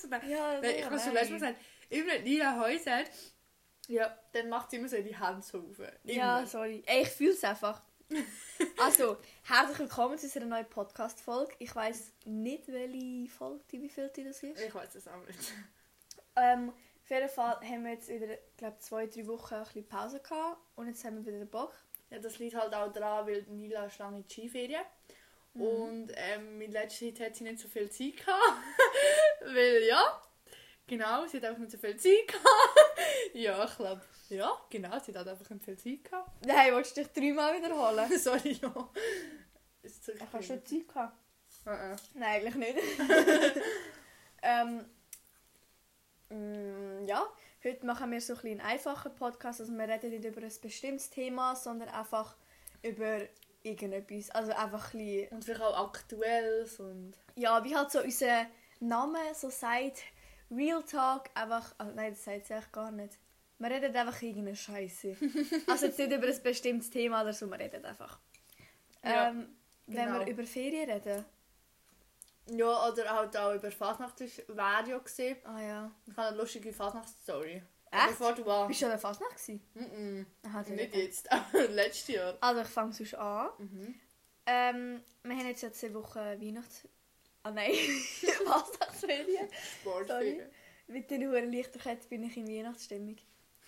zu nehmen. Ja, Nein, ich schon letztes Mal gesagt, immer wenn Nina Heu sagt, ja, dann macht sie immer so die Hand so auf. Immer. Ja, sorry. Ey, ich fühle es einfach. also, herzlich willkommen zu unserer neuen Podcast-Folge. Ich weiss nicht, welche Folge, wie viel das ist. Ich weiß es auch nicht. Ähm, auf jeden Fall haben wir jetzt wieder, glaube zwei, drei Wochen ein bisschen Pause gehabt und jetzt haben wir wieder Bock. Ja, das liegt halt auch daran, weil Nila ist lange in die Skiferien. Mhm. Und ähm, in letzter Zeit hat sie nicht so viel Zeit gehabt. weil, ja, genau, sie hat einfach nicht so viel Zeit gehabt. ja, ich glaube, ja, genau, sie hat einfach nicht viel Zeit gehabt. Nein, willst du dich dreimal wiederholen? Sorry, ja. Ist Ich habe schon Zeit gehabt. Uh Nein, eigentlich nicht. ähm, mm, ja, heute machen wir so ein einen einfachen Podcast. Also wir reden nicht über ein bestimmtes Thema, sondern einfach über irgendetwas. Also einfach ein bisschen, Und vielleicht auch Aktuelles und... ja, wie halt so unser Name so sagt, Real Talk, einfach, also nein, das sagt sie eigentlich gar nicht. Wir reden einfach irgendeine Scheiße. also jetzt nicht über ein bestimmtes Thema oder so, wir reden einfach. Ja, ähm, Wenn genau. wir über Ferien reden. Ja, oder halt auch über Fasnacht das wäre ja gesehen. Ah ja. Ich habe eine lustige Fasnachtsstory. Echt? Bevor du warst. Bist du an der Fasnacht gewesen? Mm Aha, -mm. Nicht jetzt, letztes Jahr. Also ich fange sonst an. Mhm. Ähm, wir haben jetzt ja zwei Wochen Weihnachts... Ah nein, Weihnachtsferien. Sportferien. Mit den hohen Lichterketten bin ich in Weihnachtsstimmung.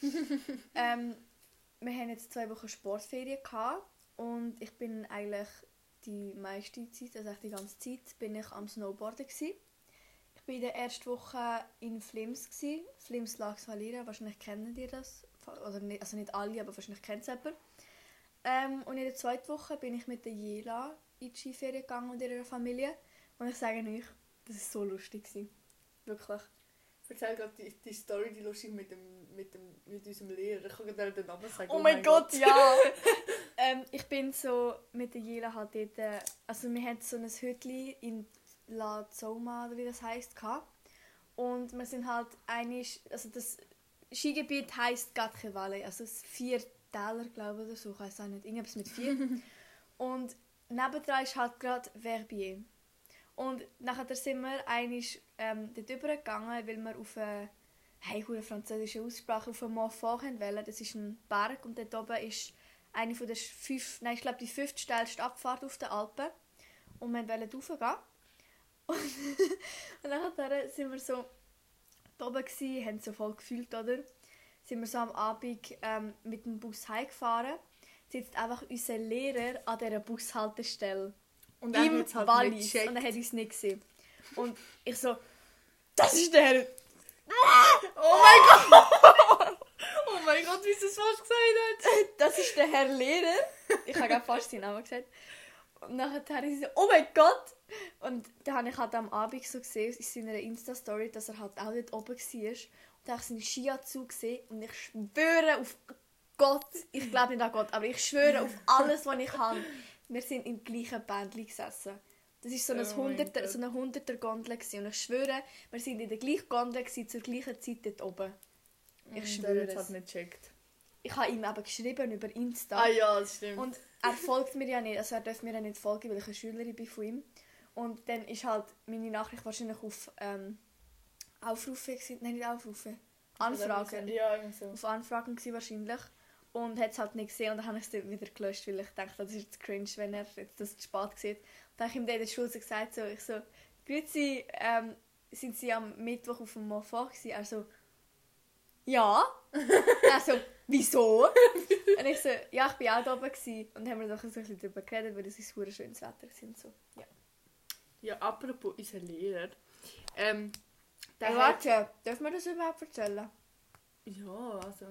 ähm, wir haben jetzt zwei Wochen Sportferien gehabt und ich bin eigentlich die meiste Zeit, also eigentlich die ganze Zeit, bin ich am Snowboarden gewesen. Ich war in der ersten Woche in Flims gewesen. Flims Lax Valira, wahrscheinlich kennen ihr das, oder nicht, also nicht alle, aber wahrscheinlich kennt es jemand. Ähm, und in der zweiten Woche bin ich mit der Jela in die Skiferien gegangen und ihrer Familie. Und ich sage euch, das war so lustig. Gewesen. Wirklich. Erzähl gerade die, die Story, die lustig mit, dem, mit, dem, mit unserem Lehrer. Ich kann gerade den Namen sagen. Oh, mein Gott, ja! ähm, ich bin so mit der Jela halt dort, äh, also wir hatten so ein Hütli in La Zoma, oder wie das heisst, gehabt. Und wir sind halt einig, also das Skigebiet heisst Gatche Valley, also es vier Täler, glaube ich, oder so, ich weiß auch nicht, irgendwas mit vier. und nebendran ist halt gerade Verbier. Und nachher sind wir einig ähm, dort übergegangen, weil wir auf eine hey, hure französische Aussprache auf einen Mont Fort wollen. Das ist ein Berg und dort oben ist eine von den fünf, nein, ich glaube die fünftstellste Abfahrt auf den Alpen. Und wir wollten raufgehen. Und, und nachher sind wir so oben gewesen, haben so voll gefühlt, oder? Sind wir so am Abend ähm, mit dem Bus heimgefahren. Sitzt einfach unser Lehrer an dieser Bushaltestelle. Und er Im hat's halt Wallis. nicht gecheckt. Und er hat uns nicht gesehen. Und ich so, das ist der Herr. Oh mein Gott! oh mein Gott, wie es das fast gesagt hat. das ist der Herr Lehrer. Ich habe gerade fast seinen Namen gesagt. Und nachher ich so, oh mein Gott! Und dann habe ich halt am Abend so gesehen, in seiner Insta-Story, dass er halt auch dort oben war. Und dann habe ich seine Skianzug gesehen und ich schwöre auf Gott, ich glaube nicht an Gott, aber ich schwöre auf alles, was ich habe. Wir sind im gleichen Bändchen gesessen. Das war so, ein Oh Hunderter, so eine hunderter Gondel. gewesen. Und ich schwöre, wir sind in der gleichen Gondel gewesen, zur gleichen Zeit dort oben. Ich Und schwöre er hat's es. halt nicht gecheckt. Ich habe ihm eben geschrieben über Insta. Ah ja, das stimmt. Und er folgt mir ja nicht, also er darf mir ja nicht folgen, weil ich eine Schülerin bin von ihm. Und dann ist halt meine Nachricht wahrscheinlich auf ähm, Aufrufe, gewesen. nein nicht Aufrufe, Anfragen. Ja, irgendwie so. Auf Anfragen gewesen wahrscheinlich. Und hat es halt nicht gesehen und dann habe ich es wieder gelöscht, weil ich dachte, das ist jetzt cringe, wenn er jetzt das zu spät sieht. Dann habe ich ihm dann in der Schule so gesagt, so, ich so, Grüezi, ähm, sind Sie am Mittwoch auf dem Moffa gewesen? Er so, ja. er so, wieso? und ich so, ja, ich bin auch da oben gewesen. Und dann haben wir so ein bisschen darüber geredet, weil es ist ein schönes Wetter war und so. Ja. Ja, apropos unser Lehrer. Ähm, der Hey, hat... warte, dürfen wir das überhaupt erzählen? Ja, also...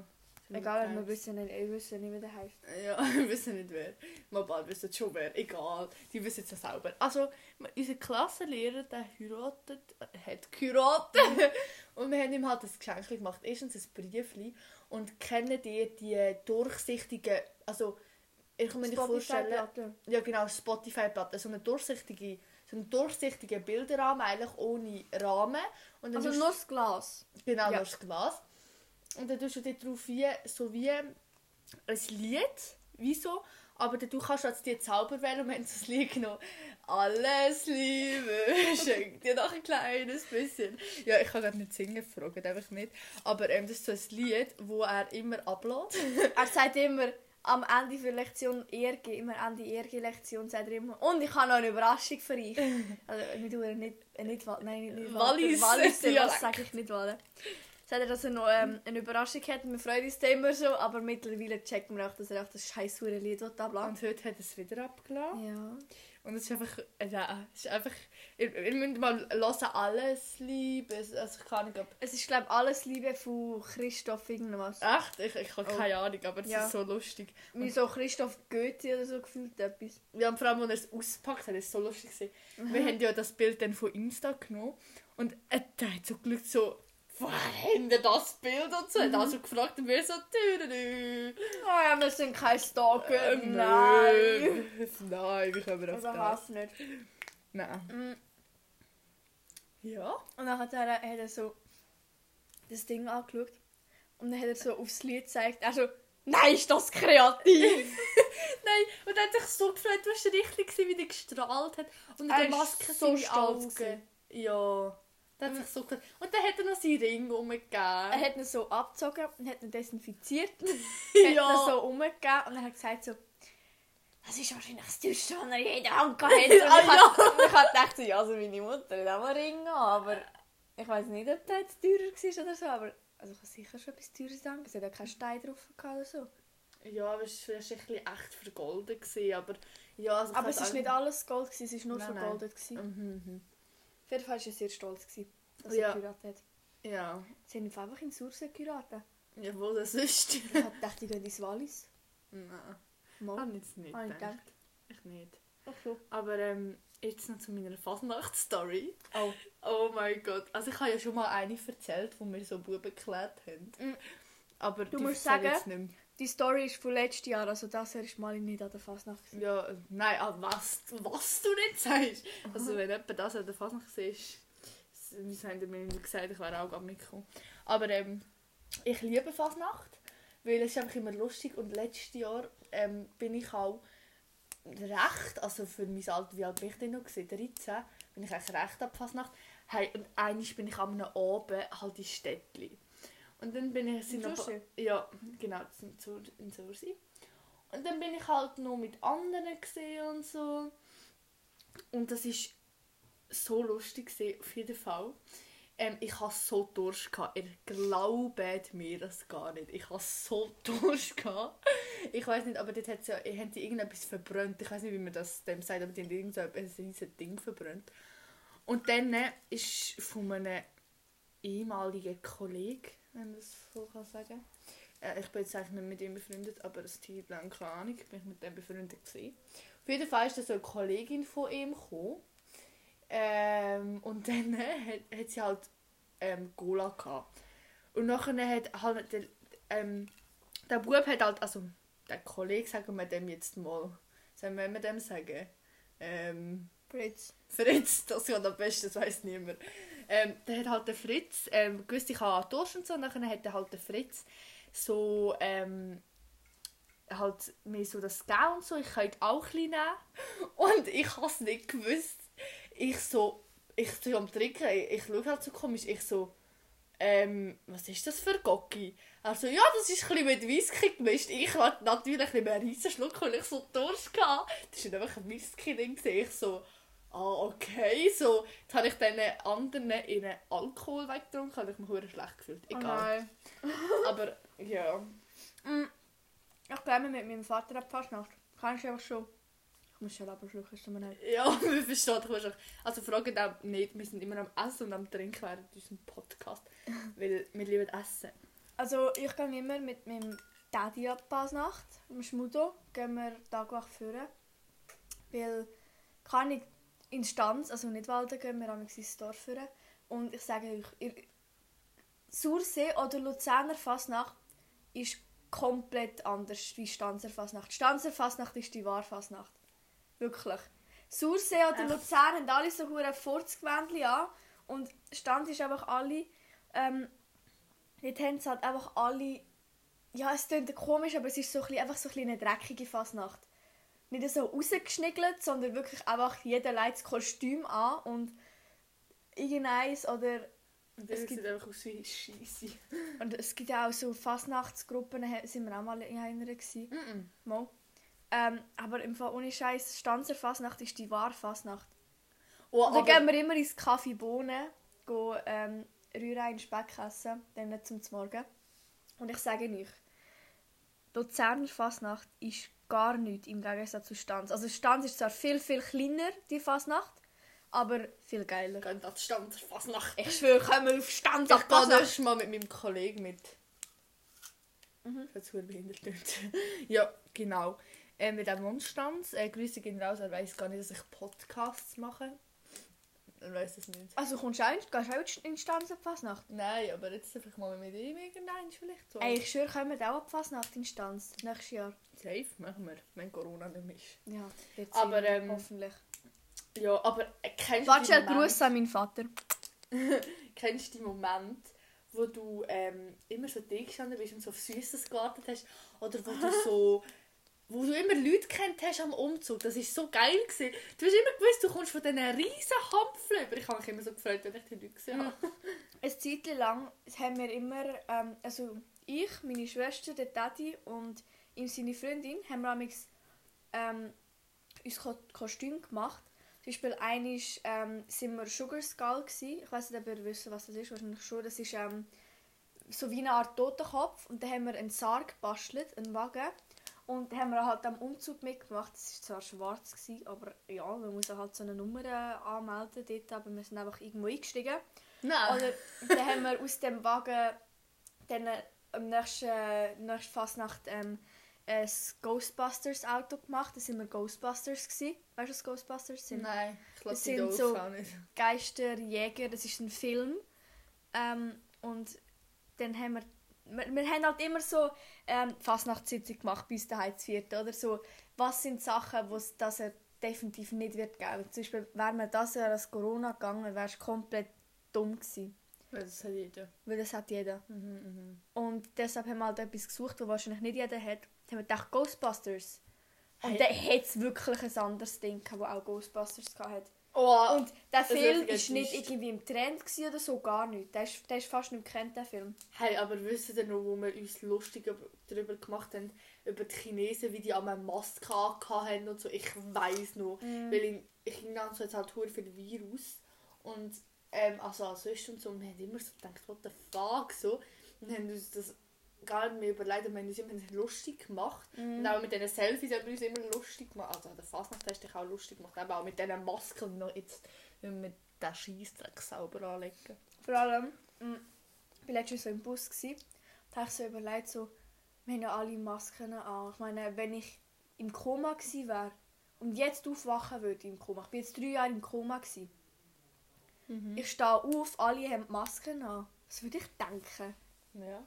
Egal, wir wissen nicht, wir wissen nicht, wie der heißt. Ja, wir wissen nicht wer. Mal bald wissen schon wer. Egal, die wissen es ja selber. Also, unser Klassenlehrer, der heiratet, äh, hat geheiratet. und wir haben ihm halt ein Geschenk gemacht. Erstens ein Briefli. Und kennen die die durchsichtigen, also, ich kann mir nicht vorstellen... Ja genau, Spotify-Platte. So eine durchsichtige, so einen durchsichtigen Bilderrahmen, eigentlich ohne Rahmen. Und dann Also nur das Glas. Genau, Ja. nur das Glas. Und dann tust du dort drauf wie, so wie ein Lied, wie so, aber dann du kannst du als die Zauber wählen und wir haben so ein Lied genommen. alles Liebe schenkt dir noch ein kleines bisschen. Ja, ich kann gerade nicht singen, fragen einfach nicht. Aber ähm, das ist so ein Lied, wo er immer ablädt. Er sagt immer, am Ende der Lektion ERG, immer Ende ERG-Lektion, sagt er immer, und ich habe noch eine Überraschung für euch. Also, wir tun nicht, nicht, nein, nicht Wallis- Wallis, Dialekt. das sage ich nicht Wallis. Er, dass er noch ähm, eine Überraschung hat, wir freuen uns immer so, aber mittlerweile checken wir auch, dass er auch das scheiß Lied abladen Und heute hat er es wieder abgeladen. Ja. Und es ist einfach, äh, ja, es ist einfach, ihr, ihr müsst mal hören, alles Liebe. Also ich kann nicht, ob... Es ist, glaube ich, alles Liebe von Christoph irgendwas. Echt? Ich, ich habe Oh. keine Ahnung, aber es Ja. ist so lustig. Wie so Christoph Goethe oder so gefühlt etwas. Ja, und vor allem, als er es auspackt hat, ist es so lustig gewesen. Wir haben ja das Bild dann von Insta genommen und äh, der hat so Glück so, woher haben ihr das Bild und so? Hat also gefragt und wir so, dü, dü. Oh ja, wir sind kein Stalker. Ähm, Nein. Nein, wie kommen wir auf Also das? hasse nicht. Nein. Mm. Ja? Und dann hat er, hat er so das Ding angeschaut. Und dann hat er so aufs Lied gezeigt. Er so, nein, ist das kreativ! Nein, und er hat sich so gefreut, du warst richtig gewesen, wie die gestrahlt hat. Und Er der Maske so stolz Augen. Ja. Der hat sich so. Und dann hat er noch seinen Ring umgegeben. er hat ihn so abgezogen und hat ihn desinfiziert. hat Ja. ihn so umgegeben und er hat gesagt so, das ist wahrscheinlich das Teuerste, was er je in der Hand gehabt hat. Und ich ja. hab- gedacht, so, ja, also meine Mutter hat auch einen Ring an, aber ich weiß nicht, ob der jetzt teurer war oder so, aber also ich habe sicher schon etwas Teures an. Es hat ja keinen Stein drauf gehabt oder so. Ja, aber es war vielleicht ein bisschen echt vergolden. Gewesen, aber ja, also Aber es war auch- nicht alles Gold, gewesen, es war nur Nein, vergoldet. gewesen. Mhm, mhm. Auf jeden Fall war er sehr stolz, gewesen, dass Ja. er geheiratet hat. Ja. Sie haben einfach in Sursee geheiratet. Jawohl, das ist. Ich gedacht, die gehen ins Wallis. Nein. Mal. Habe ich jetzt nicht Habe ich gedacht. gedacht. Ich nicht. Ach so. Aber ähm, jetzt noch zu meiner Fasnacht-Story. Oh. Oh mein Gott. Also ich habe ja schon mal eine erzählt, wo wir so Buben geklärt haben. Mm. Aber Du musst ich sagen- jetzt nicht mehr. Die Story ist von letztes Jahr, also das Jahr ist mal nicht an der Fasnacht. gewesen. Ja, nein, ah, was, was du nicht sagst. Also wenn jemand das an der Fasnacht siehst, das haben mir nicht gesagt, ich wäre auch gar mitgekommen. Aber ähm, ich liebe Fasnacht, weil es ist einfach immer lustig und letztes Jahr ähm, bin ich auch recht, also für mein Alter, wie alt bin ich denn noch? gewesen? 13, bin ich eigentlich recht ab Fasnacht. Hey, und einmal bin ich am Abend halt in Städtli. Und dann bin ich... noch- Sursee? Ja, genau, in Sur- in Sursee. Und dann bin ich halt noch mit anderen gesehen und so. Und das ist so lustig gewesen, auf jeden Fall. Ähm, ich hatte so Durst. Gehabt. Ihr glaubt mir das gar nicht. Ich hatte so Durst. Gehabt. Ich weiß nicht, aber dort hat's ja, haben die irgendetwas verbrannt. Ich weiß nicht, wie man das dem sagt, aber die haben irgend so ein Ding verbrannt. Und dann ist von einem ehemaligen Kollegen, wenn das so kann sagen äh, ich bin jetzt eigentlich nicht mit ihm befreundet, aber eine Zeit lang, keine Ahnung, bin ich mit dem befreundet gewesen. Auf jeden Fall ist da so eine Kollegin von ihm gekommen. Ähm, und dann äh, hat, hat sie halt ähm, Gola gehabt. Und nachher hat halt der, ähm, der Bub hat halt, also der Kollege, sagen wir dem jetzt mal, sollen wir dem sagen? Ähm, Fritz. Fritz, das geht am besten, das weiß niemand. Ähm, der hat halt der Fritz, ähm, gewusst, ich habe Durst und so, und dann hat halt der Fritz so, ähm, halt mir so das gegeben und so, ich kann auch ein bisschen nehmen. Und ich habe es nicht gewusst. Ich so, ich so am Trinken, ich, ich schaue halt so komisch, ich so, ähm, was ist das für Gocki? Also ja, das ist ein bisschen mit Whisky gemischt. Ich wollte natürlich nicht mehr einen riesen Schluck, weil ich so Durst hatte. Das war einfach ein Whisky-Ding. Ich so, ah, okay. So, jetzt habe ich dann anderen einen Alkohol weggetrunken, habe ich mich verdammt schlecht gefühlt. Oh Egal. nein. Aber, ja. Mm. Ich gehe mit meinem Vater ab Fasnacht. Kannst du einfach schon. Ich muss schon aber schlucken, ist mir nicht. Ja, wir verstehen dich wahrscheinlich. Also fragen auch nicht, wir sind immer am Essen und am Trinken während unserem Podcast. weil wir lieben Essen. Also ich gehe immer mit meinem Daddy ab Fasnacht. Im Schmudo gehen wir Tagwach führen. Weil kann ich in Stanz, also nicht Walden, gehen wir am ins Dorf führen. Und ich sage euch, ihr, Sursee oder Luzerner Fasnacht ist komplett anders wie Stanzer Fasnacht. Stanzer Fasnacht ist die wahre Fasnacht. Wirklich. Sursee oder Echt? Luzern haben alle so hure Furzgewändchen an und Stanz ist einfach alle ähm, dort haben sie halt einfach alle ja es klingt komisch aber es ist so ein bisschen, einfach so ein bisschen eine dreckige Fasnacht nicht so rausgeschniggelt, sondern wirklich einfach jeder legt das Kostüm an und irgendeins oder Und Es gibt- sieht einfach aus wie Scheisse. und es gibt ja auch so Fastnachtsgruppen, da sind wir auch mal in einer gewesen. Mhm. Mal. Ähm, aber im Fall ohne Scheiß, Stanzer Fastnacht ist die wahre Fastnacht. Oh, Und dann gehen wir immer ins Kaffee Bohnen, gehen ähm, Rührei in Speck essen, dann zum Morgen. Und ich sage euch, Luzerner Fasnacht ist gar nichts im Gegensatz zu Stanz. Also Stanz ist zwar viel, viel kleiner, die Fasnacht, aber viel geiler. gehen an fast nach. Ich schwöre, kommen wir auf Stanz Ich gehe Fasnacht. nächstes Mal mit meinem Kollegen mit. Mhm. Das ist behindert. ja, genau. Äh, mit dem Mondstanz. Äh, Grüße gehen raus. Er weiß gar nicht, dass ich Podcasts mache. Er weiß das nicht. Also kommst du auch in, gehst du auch in Stanz auf Fasnacht? Nein, aber jetzt einfach mal mit ihm irgendein vielleicht so. Ey, ich schwöre, kommen wir auch auf Fasnacht in Stanz nächstes Jahr. Safe machen wir, wenn Corona nicht mehr ist. Ja, wird Aber, ähm, hoffentlich. Ja, aber äh, kennst du Warte, schnell Momente- Gruß an meinen Vater. Kennst du die Momente, wo du ähm, immer so dick gestanden bist und so auf Süßes gewartet hast? Oder wo du so... Wo du immer Leute kennt hast am Umzug. Das war so geil. Gewesen. Du hast immer gewusst, du kommst von diesen riesen Hampflöbern. Ich habe mich immer so gefreut, wenn ich die Leute gesehen habe. Eine Zeit lang haben wir immer, ähm, also ich, meine Schwester, der Daddy und ihm seine Freundin, haben wir amigs, ähm, uns Ko Kostüm gemacht. Zum Beispiel einmal ähm, sind wir Sugar Skull gsi. Ich weiß nicht, ob ihr wisst, was das ist. Wahrscheinlich schon. Das ist ähm, so wie eine Art Totenkopf. Und dann haben wir einen Sarg gebastelt, einen Wagen. Und dann haben wir halt am Umzug mitgemacht. Das war zwar schwarz, gewesen, aber ja, man muss halt so eine Nummer äh, anmelden dort. Aber wir sind einfach irgendwo eingestiegen. Nein. Oder dann haben wir aus dem Wagen dann äh, am nächsten, nächsten Fastnacht ähm, ein Ghostbusters Auto gemacht. Da sind wir Ghostbusters gsi. Weißt du, was Ghostbusters sind? Nein, ich glaube, Das sind Dolphs so- auch nicht. Geisterjäger. Das ist ein Film. Ähm, und dann haben wir wir, wir haben halt immer so ähm, Fastnachtssitzung gemacht bis daheim zu vierten, oder so. Was sind Sachen, wo es das er definitiv nicht wird geben? Zum Beispiel, wäre mir das Jahr als Corona gegangen, wäre es komplett dumm gewesen. Ja, das hat jeder. Weil das hat jeder. Mhm, mhm. Und deshalb haben wir halt etwas gesucht, was wahrscheinlich nicht jeder hat. Dann haben wir gedacht, Ghostbusters. Und Hey. dann hat es wirklich ein anderes Ding, das auch Ghostbusters hatte. Oh, Und der Film war nicht irgendwie im Trend oder so, gar nicht. Der ist, der ist fast nicht gekannt, der Film. Hey, aber wisst ihr noch, wo wir uns lustig über- darüber gemacht haben, über die Chinesen, wie die einmal eine Maske haben und so. Ich weiß noch, Mhm. weil in China so jetzt halt viel Virus und ähm, also als sonst und so, und wir haben immer so gedacht, what the fuck, so. Und haben uns das gar nicht mehr überlegt wir haben uns immer lustig gemacht. Mhm. Und auch mit diesen Selfies haben wir uns immer lustig gemacht. Also an der Fasnacht hast du dich auch lustig gemacht, aber auch mit diesen Masken noch jetzt, wenn wir den Scheissdreck sauber anlegen. Vor allem, mh, ich war letztens so im Bus gsi, da habe ich so überlegt, so, wir haben ja alle Masken an. Ich meine, wenn ich im Koma gsi wäre und jetzt aufwachen würde im Koma, ich bin jetzt drei Jahre im Koma gsi, ich stehe auf, alle haben Masken an. Was würde ich denken? Ja.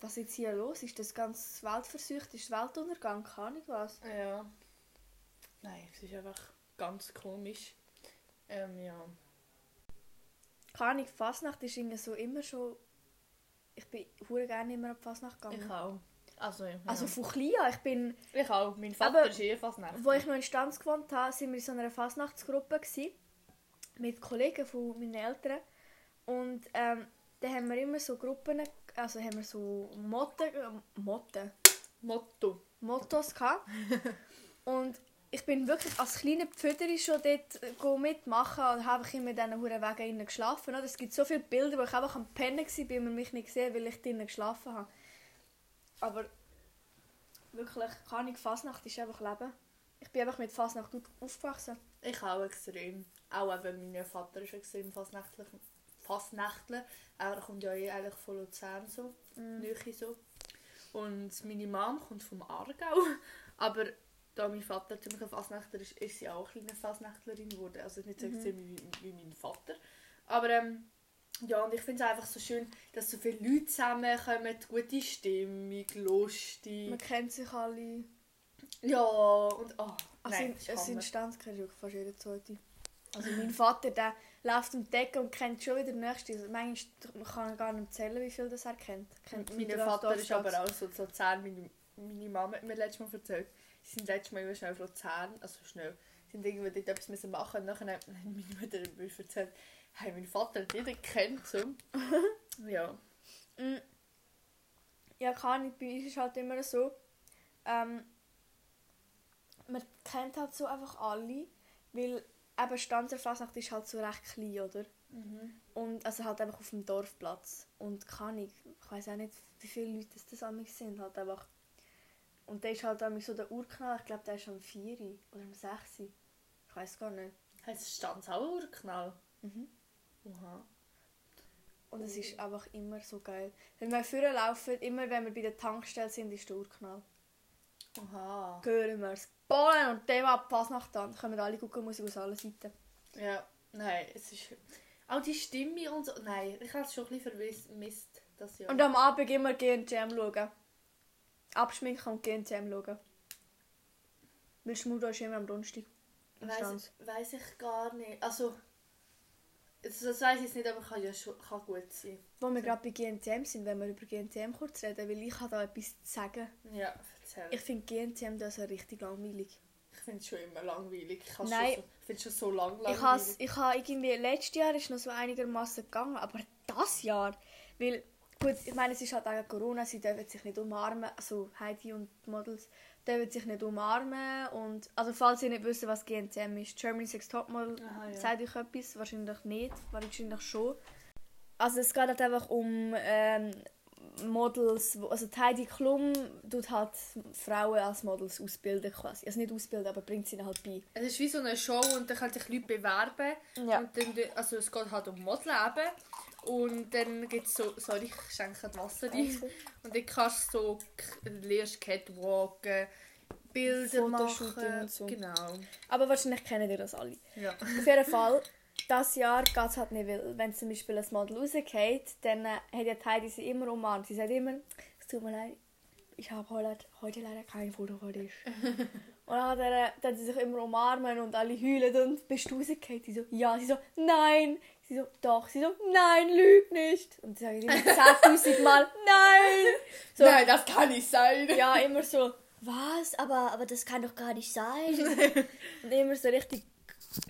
Was jetzt hier los ist? Das ganze Weltversucht ist Weltuntergang, keine Ahnung was. Ja. Nein, es ist einfach ganz komisch. Ähm, ja. Keine Ahnung, Fasnacht ist irgendwie so immer schon... Ich bin hure gerne immer auf Fasnacht gegangen. auch. Also, ja. Also von klein an, ich bin... ich auch. Mein Vater Aber- ist eh fast nicht. Wo ich noch in Stanz gewohnt habe, sind wir in so einer Fasnachtsgruppe gsi, mit Kollegen von meinen Eltern. Und ähm, da haben wir immer so Gruppen, also haben wir so Motten, äh, Motten, Motto. Mottos gehabt. Und ich bin wirklich als kleiner Pföderi schon dort äh, mitmachen und habe ich immer in diesen Huren Wegen innen geschlafen. Oder? Es gibt so viele Bilder, wo ich einfach am Pennen war, und man mich nicht gesehen weil ich drinnen geschlafen habe. Aber wirklich, keine Fasnacht ist einfach Leben. Ich bin einfach mit Fasnacht auf- aufgewachsen. Ich auch extrem. Auch eben mein Vater ist extrem Fastnächtler. Er kommt ja eh eigentlich von Luzern so. Mhm. Nähe so. Und meine Mom kommt vom Aargau. Aber da mein Vater ziemlich ein Fastnächtler ist, ist sie auch eine kleine Fastnächtlerin geworden. Also nicht so Mhm. extrem wie, wie mein Vater. Aber ähm, ja, und ich finde es einfach so schön, dass so viele Leute zusammenkommen, gute Stimmung, lustig. Man kennt sich alle. Ja, und oh, Also nein, in, es sind wirklich fast jeder zweite. Also mein Vater, der läuft um die Ecke und kennt schon wieder den nächsten. Also manchmal kann er gar nicht zählen, wie viel das er kennt. kennt Mein Vater ist aber auch so sozial. Meine, meine Mama hat mir letztes Mal erzählt, sie sind letztes Mal immer schnell auf Luzern, also schnell, sind irgendwie dort etwas müssen machen und nachher hat meine Mutter mir erzählt, hey, mein Vater hat jeden kennt, so. ja. Mm. Ja, kann ich. Bei uns ist halt immer so, ähm, man kennt halt so einfach alle, weil eben Stanzer Fasnacht ist halt so recht klein, oder? Mhm. Und also halt einfach auf dem Dorfplatz. Und kann ich, ich weiß auch nicht, wie viele Leute das, das sind, halt einfach. Und der ist halt amigs so der Urknall, ich glaube, der ist am 4 oder am 6. Ich weiß gar nicht. Heißt es Stanzauerknall? Mhm. Oha. Und es ist einfach immer so geil. Wenn wir vorher laufen, immer wenn wir bei der Tankstelle sind, ist der Urknall. Oha. Hören wir es. Ballen und dem ab, pass nach dann. Kommen alle gucken Musik aus allen Seiten. Ja, nein, es ist... Auch die Stimme und so... Nein, ich habe es schon ein bisschen vermisst, das Jahr. Und am Abend immer GNTM schauen. Abschminken und GNTM schauen. Weil Schmudo ist immer am Donnerstag. Weiß, weiß ich gar nicht. Also... Das, das weiß ich jetzt nicht, aber kann ja schon kann gut sein. Wo wir gerade bei GNTM sind, wenn wir über GNTM kurz reden, weil ich habe da etwas zu sagen. Ja, erzähl. Ich finde GNTM das richtig langweilig. Ich finde es schon immer langweilig. Ich Nein. Schon so, ich finde es schon so lang langweilig. Ich has, ich habe irgendwie letztes Jahr ist noch so einigermaßen gegangen, aber das Jahr, weil gut, ich meine, es ist halt auch Corona, sie dürfen sich nicht umarmen, also Heidi und die Models dürfen sich nicht umarmen und also falls ihr nicht wisst, was GNTM ist, Germany's Next Topmodel, Aha, ja. sagt euch etwas, wahrscheinlich nicht, wahrscheinlich schon. Also es geht halt einfach um ähm, Models, also die Heidi Klum tut halt Frauen als Models ausbilden quasi, also nicht ausbilden, aber bringt sie ihnen halt bei. Es ist wie so eine Show und dann können sich Leute bewerben. Ja. Und dann, also es geht halt um Modelleben. Und dann gibt es so, sorry, ich schenke das Wasser rein. Gut. Und dann kannst du so, lernst Catwalken, Bilder machen. und so. Genau. Aber wahrscheinlich kennen ihr das alle. Ja. Auf jeden Fall, das Jahr geht es halt nicht, weil wenn zum Beispiel ein Model rausgeht, dann äh, hat ja die Heidi sie immer umarmt. Sie sagt immer, es tut mir leid, ich habe heute, heute leider kein Foto von dir. und dann, hat äh, dann sie sich immer umarmen und alle heulen und bist du rausgekommen? Sie so, ja. Sie so, nein. Sie so, doch. Sie so, nein, lüg nicht. Und sie sagen immer 10'000 Mal, nein. So, Nein, das kann nicht sein. ja, immer so, was? Aber, aber das kann doch gar nicht sein. und immer so richtig,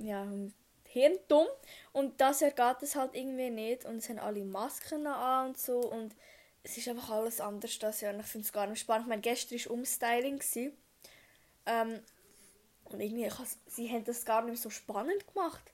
ja, hirndumm. Und das Jahr geht es halt irgendwie nicht. Und es haben alle Masken an und so. Und es ist einfach alles anders das Jahr. Und ich finde es gar nicht spannend. Ich meine, gestern war Umstyling. Ähm, und irgendwie, ich has- sie haben das gar nicht so spannend gemacht.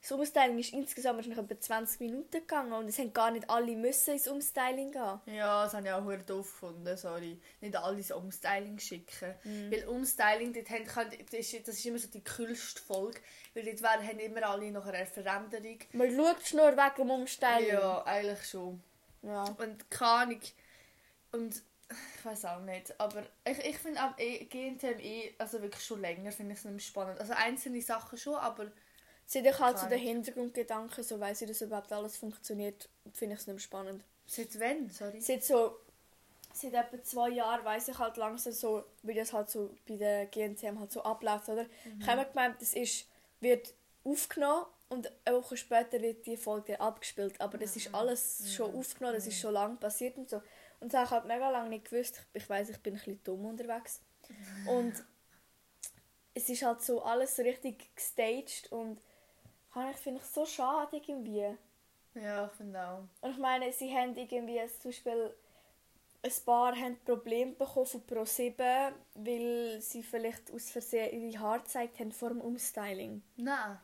Das Umstyling ist insgesamt wahrscheinlich etwa 20 Minuten gegangen und es haben gar nicht alle müssen ins Umstyling gehen. Ja, das habe ich auch sehr doof gefunden, sorry. Nicht alle so Umstyling schicken. Mhm. Weil Umstyling, dort haben, das, ist, immer so die kühlste Folge. Weil dort haben immer alle noch eine Veränderung. Man schaut nur wegen dem Umstyling. Ja, eigentlich schon. ja. Und keine Ahnung. Und ich weiß auch nicht. Aber ich, ich finde auch eh, GNTM eh, also wirklich schon länger finde ich es nicht spannend. Also einzelne Sachen schon, aber Sie dich halt zu den Hintergrundgedanken, so weiss ich, dass überhaupt alles funktioniert, finde ich es nicht mehr spannend. seit wann? Sorry. Seit so, seit etwa zwei Jahren weiss ich halt langsam so, wie das halt so bei der GNTM halt so abläuft, oder? Ich habe mir gemeint, das ist, wird aufgenommen und eine Woche später wird die Folge abgespielt, aber das ist alles schon aufgenommen, das ist schon lange passiert und so. Und das habe ich halt mega lange nicht gewusst. Ich, ich weiss, ich bin ein bisschen dumm unterwegs. Und es ist halt so alles so richtig gestaged und kann ich finde ich so schade irgendwie. Ja, ich finde auch. Und ich meine, sie haben irgendwie zum Beispiel ein paar haben Probleme bekommen von Pro7, weil sie vielleicht aus Versehen ihre Haare gezeigt haben vor dem Umstyling. Nein.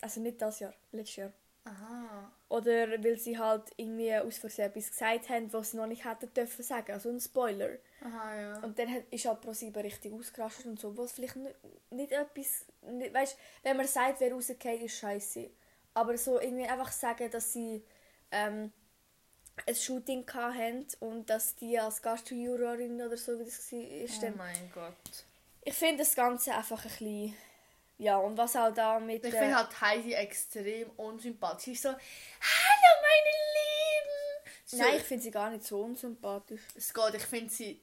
Also nicht das Jahr, letztes Jahr. Aha. Oder weil sie halt irgendwie aus Versehen etwas gesagt haben, was sie noch nicht hätten dürfen sagen, also ein Spoiler. Aha, ja. Und dann ist halt Pro7 richtig ausgerastet und so, was vielleicht nicht, nicht etwas, weißt, wenn man sagt, wer rausgeht, ist scheiße. Aber so irgendwie einfach sagen, dass sie ähm, ein Shooting hatten und dass die als Gastjurorin oder so, wie das war, ist, oh mein Gott. ich finde das Ganze einfach ein bisschen. Ja, und was auch da mit. Ich äh, finde halt Heidi extrem unsympathisch. Sie ist so, hallo meine Lieben. So, Nein, ich finde sie gar nicht so unsympathisch. Es geht, ich finde sie...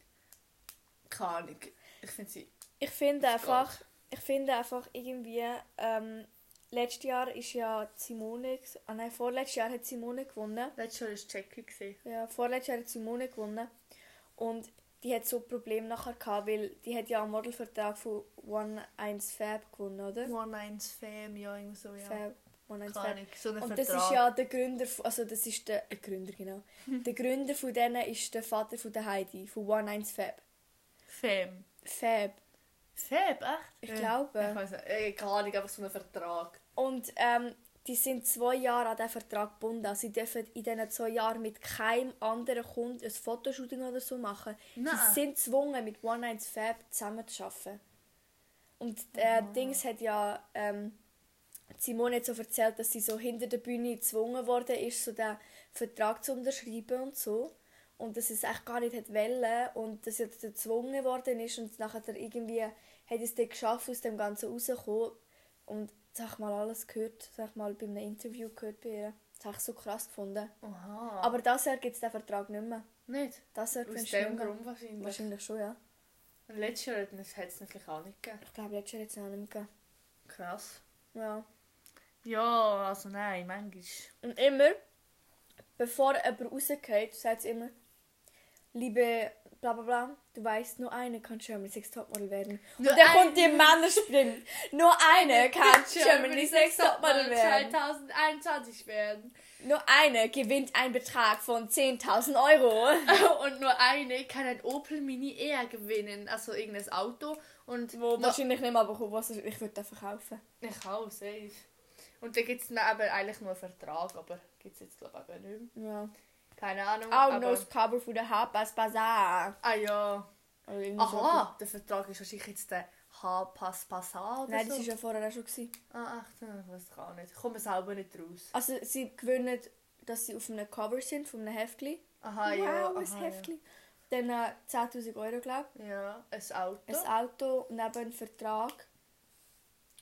Keine Ahnung. Ich finde sie... Ich finde einfach. Ich finde einfach irgendwie. Ähm, letztes Jahr ist ja Simone. Ah nein, vorletztes Jahr hat Simone gewonnen. Letztes Jahr war Jackie. gewesen. Ja, vorletztes Jahr hat Simone gewonnen. Und die hat so Probleme nachher gehabt, weil die hat ja einen Modelvertrag von One 1 Fab gewonnen, oder? One Eins Fam, ja, irgendwie so, ja. Fab, One 1 Keine Fab. So Und Vertrag. das ist ja der Gründer, also das ist der äh, Gründer, genau. der Gründer von denen ist der Vater von der Heidi, von One 1 Fab. Fam. Fab, Fab, echt? ich Ja. glaube. Ich weiß nicht, äh, keine Ahnung, einfach so ein Vertrag. Und ähm, die sind zwei Jahre an diesen Vertrag gebunden. Also sie dürfen in diesen zwei Jahren mit keinem anderen Kunden ein Fotoshooting oder so machen. Nein. Sie sind gezwungen, mit One Night Fab zusammenzuarbeiten. Und äh, Dings hat ja ähm, Simone hat so erzählt, dass sie so hinter der Bühne gezwungen worden ist, so den Vertrag zu unterschreiben und so. Und dass sie es echt gar nicht hat wollen und dass sie gezwungen worden ist und nachher irgendwie hat es dann geschafft, aus dem Ganzen rauszukommen. Und habe ich mal alles gehört, das habe ich mal bei einem Interview gehört bei ihr. Das habe ich so krass gefunden. Aha. Aber das Jahr gibt es den Vertrag nicht mehr. nicht? Das Jahr Aus dem. Grund wahrscheinlich. Wahrscheinlich schon, ja. Und letztes Jahr hat es es natürlich auch nicht gegeben. Ich glaube, letztes Jahr hat es auch nicht gegeben. Krass. Ja. Ja, also nein, manchmal. Und immer, bevor jemand rausgeht, sagt sie immer, liebe bla bla bla, du weißt, nur eine kann Germany's Next Topmodel werden. Nur und dann eine- kommt die Männersprint. Nur eine kann Germany's Next Topmodel werden. 2021 werden. Nur eine gewinnt einen Betrag von 10.000 Euro. Und nur eine kann ein Opel Mini eher gewinnen. Also irgendein Auto. Und Wo wahrscheinlich nicht mal bekommen, was ich würde verkaufen. Ich auch, safe. Und dann gibt es aber eigentlich nur einen Vertrag, aber gibt es jetzt glaube ich auch nicht mehr. Ja. Keine Ahnung. Auch aber... noch das Cover von der Harper's Bazaar. Ah ja. Oder irgendwie so Aha, der Vertrag ist wahrscheinlich jetzt der H-Pass Passat oder Nein, so. das war ja vorher auch schon. Gewesen. Ah, echt? Ich weiß auch nicht. Ich komme selber nicht raus. Also sie gewinnen, dass sie auf einem Cover sind, von einem Heftli. Aha, ja. wow, ein aha, Heftli. Dann äh, 10'000 Euro, glaube Ja. ja, ein Auto, ich. Ein Auto neben einem Vertrag,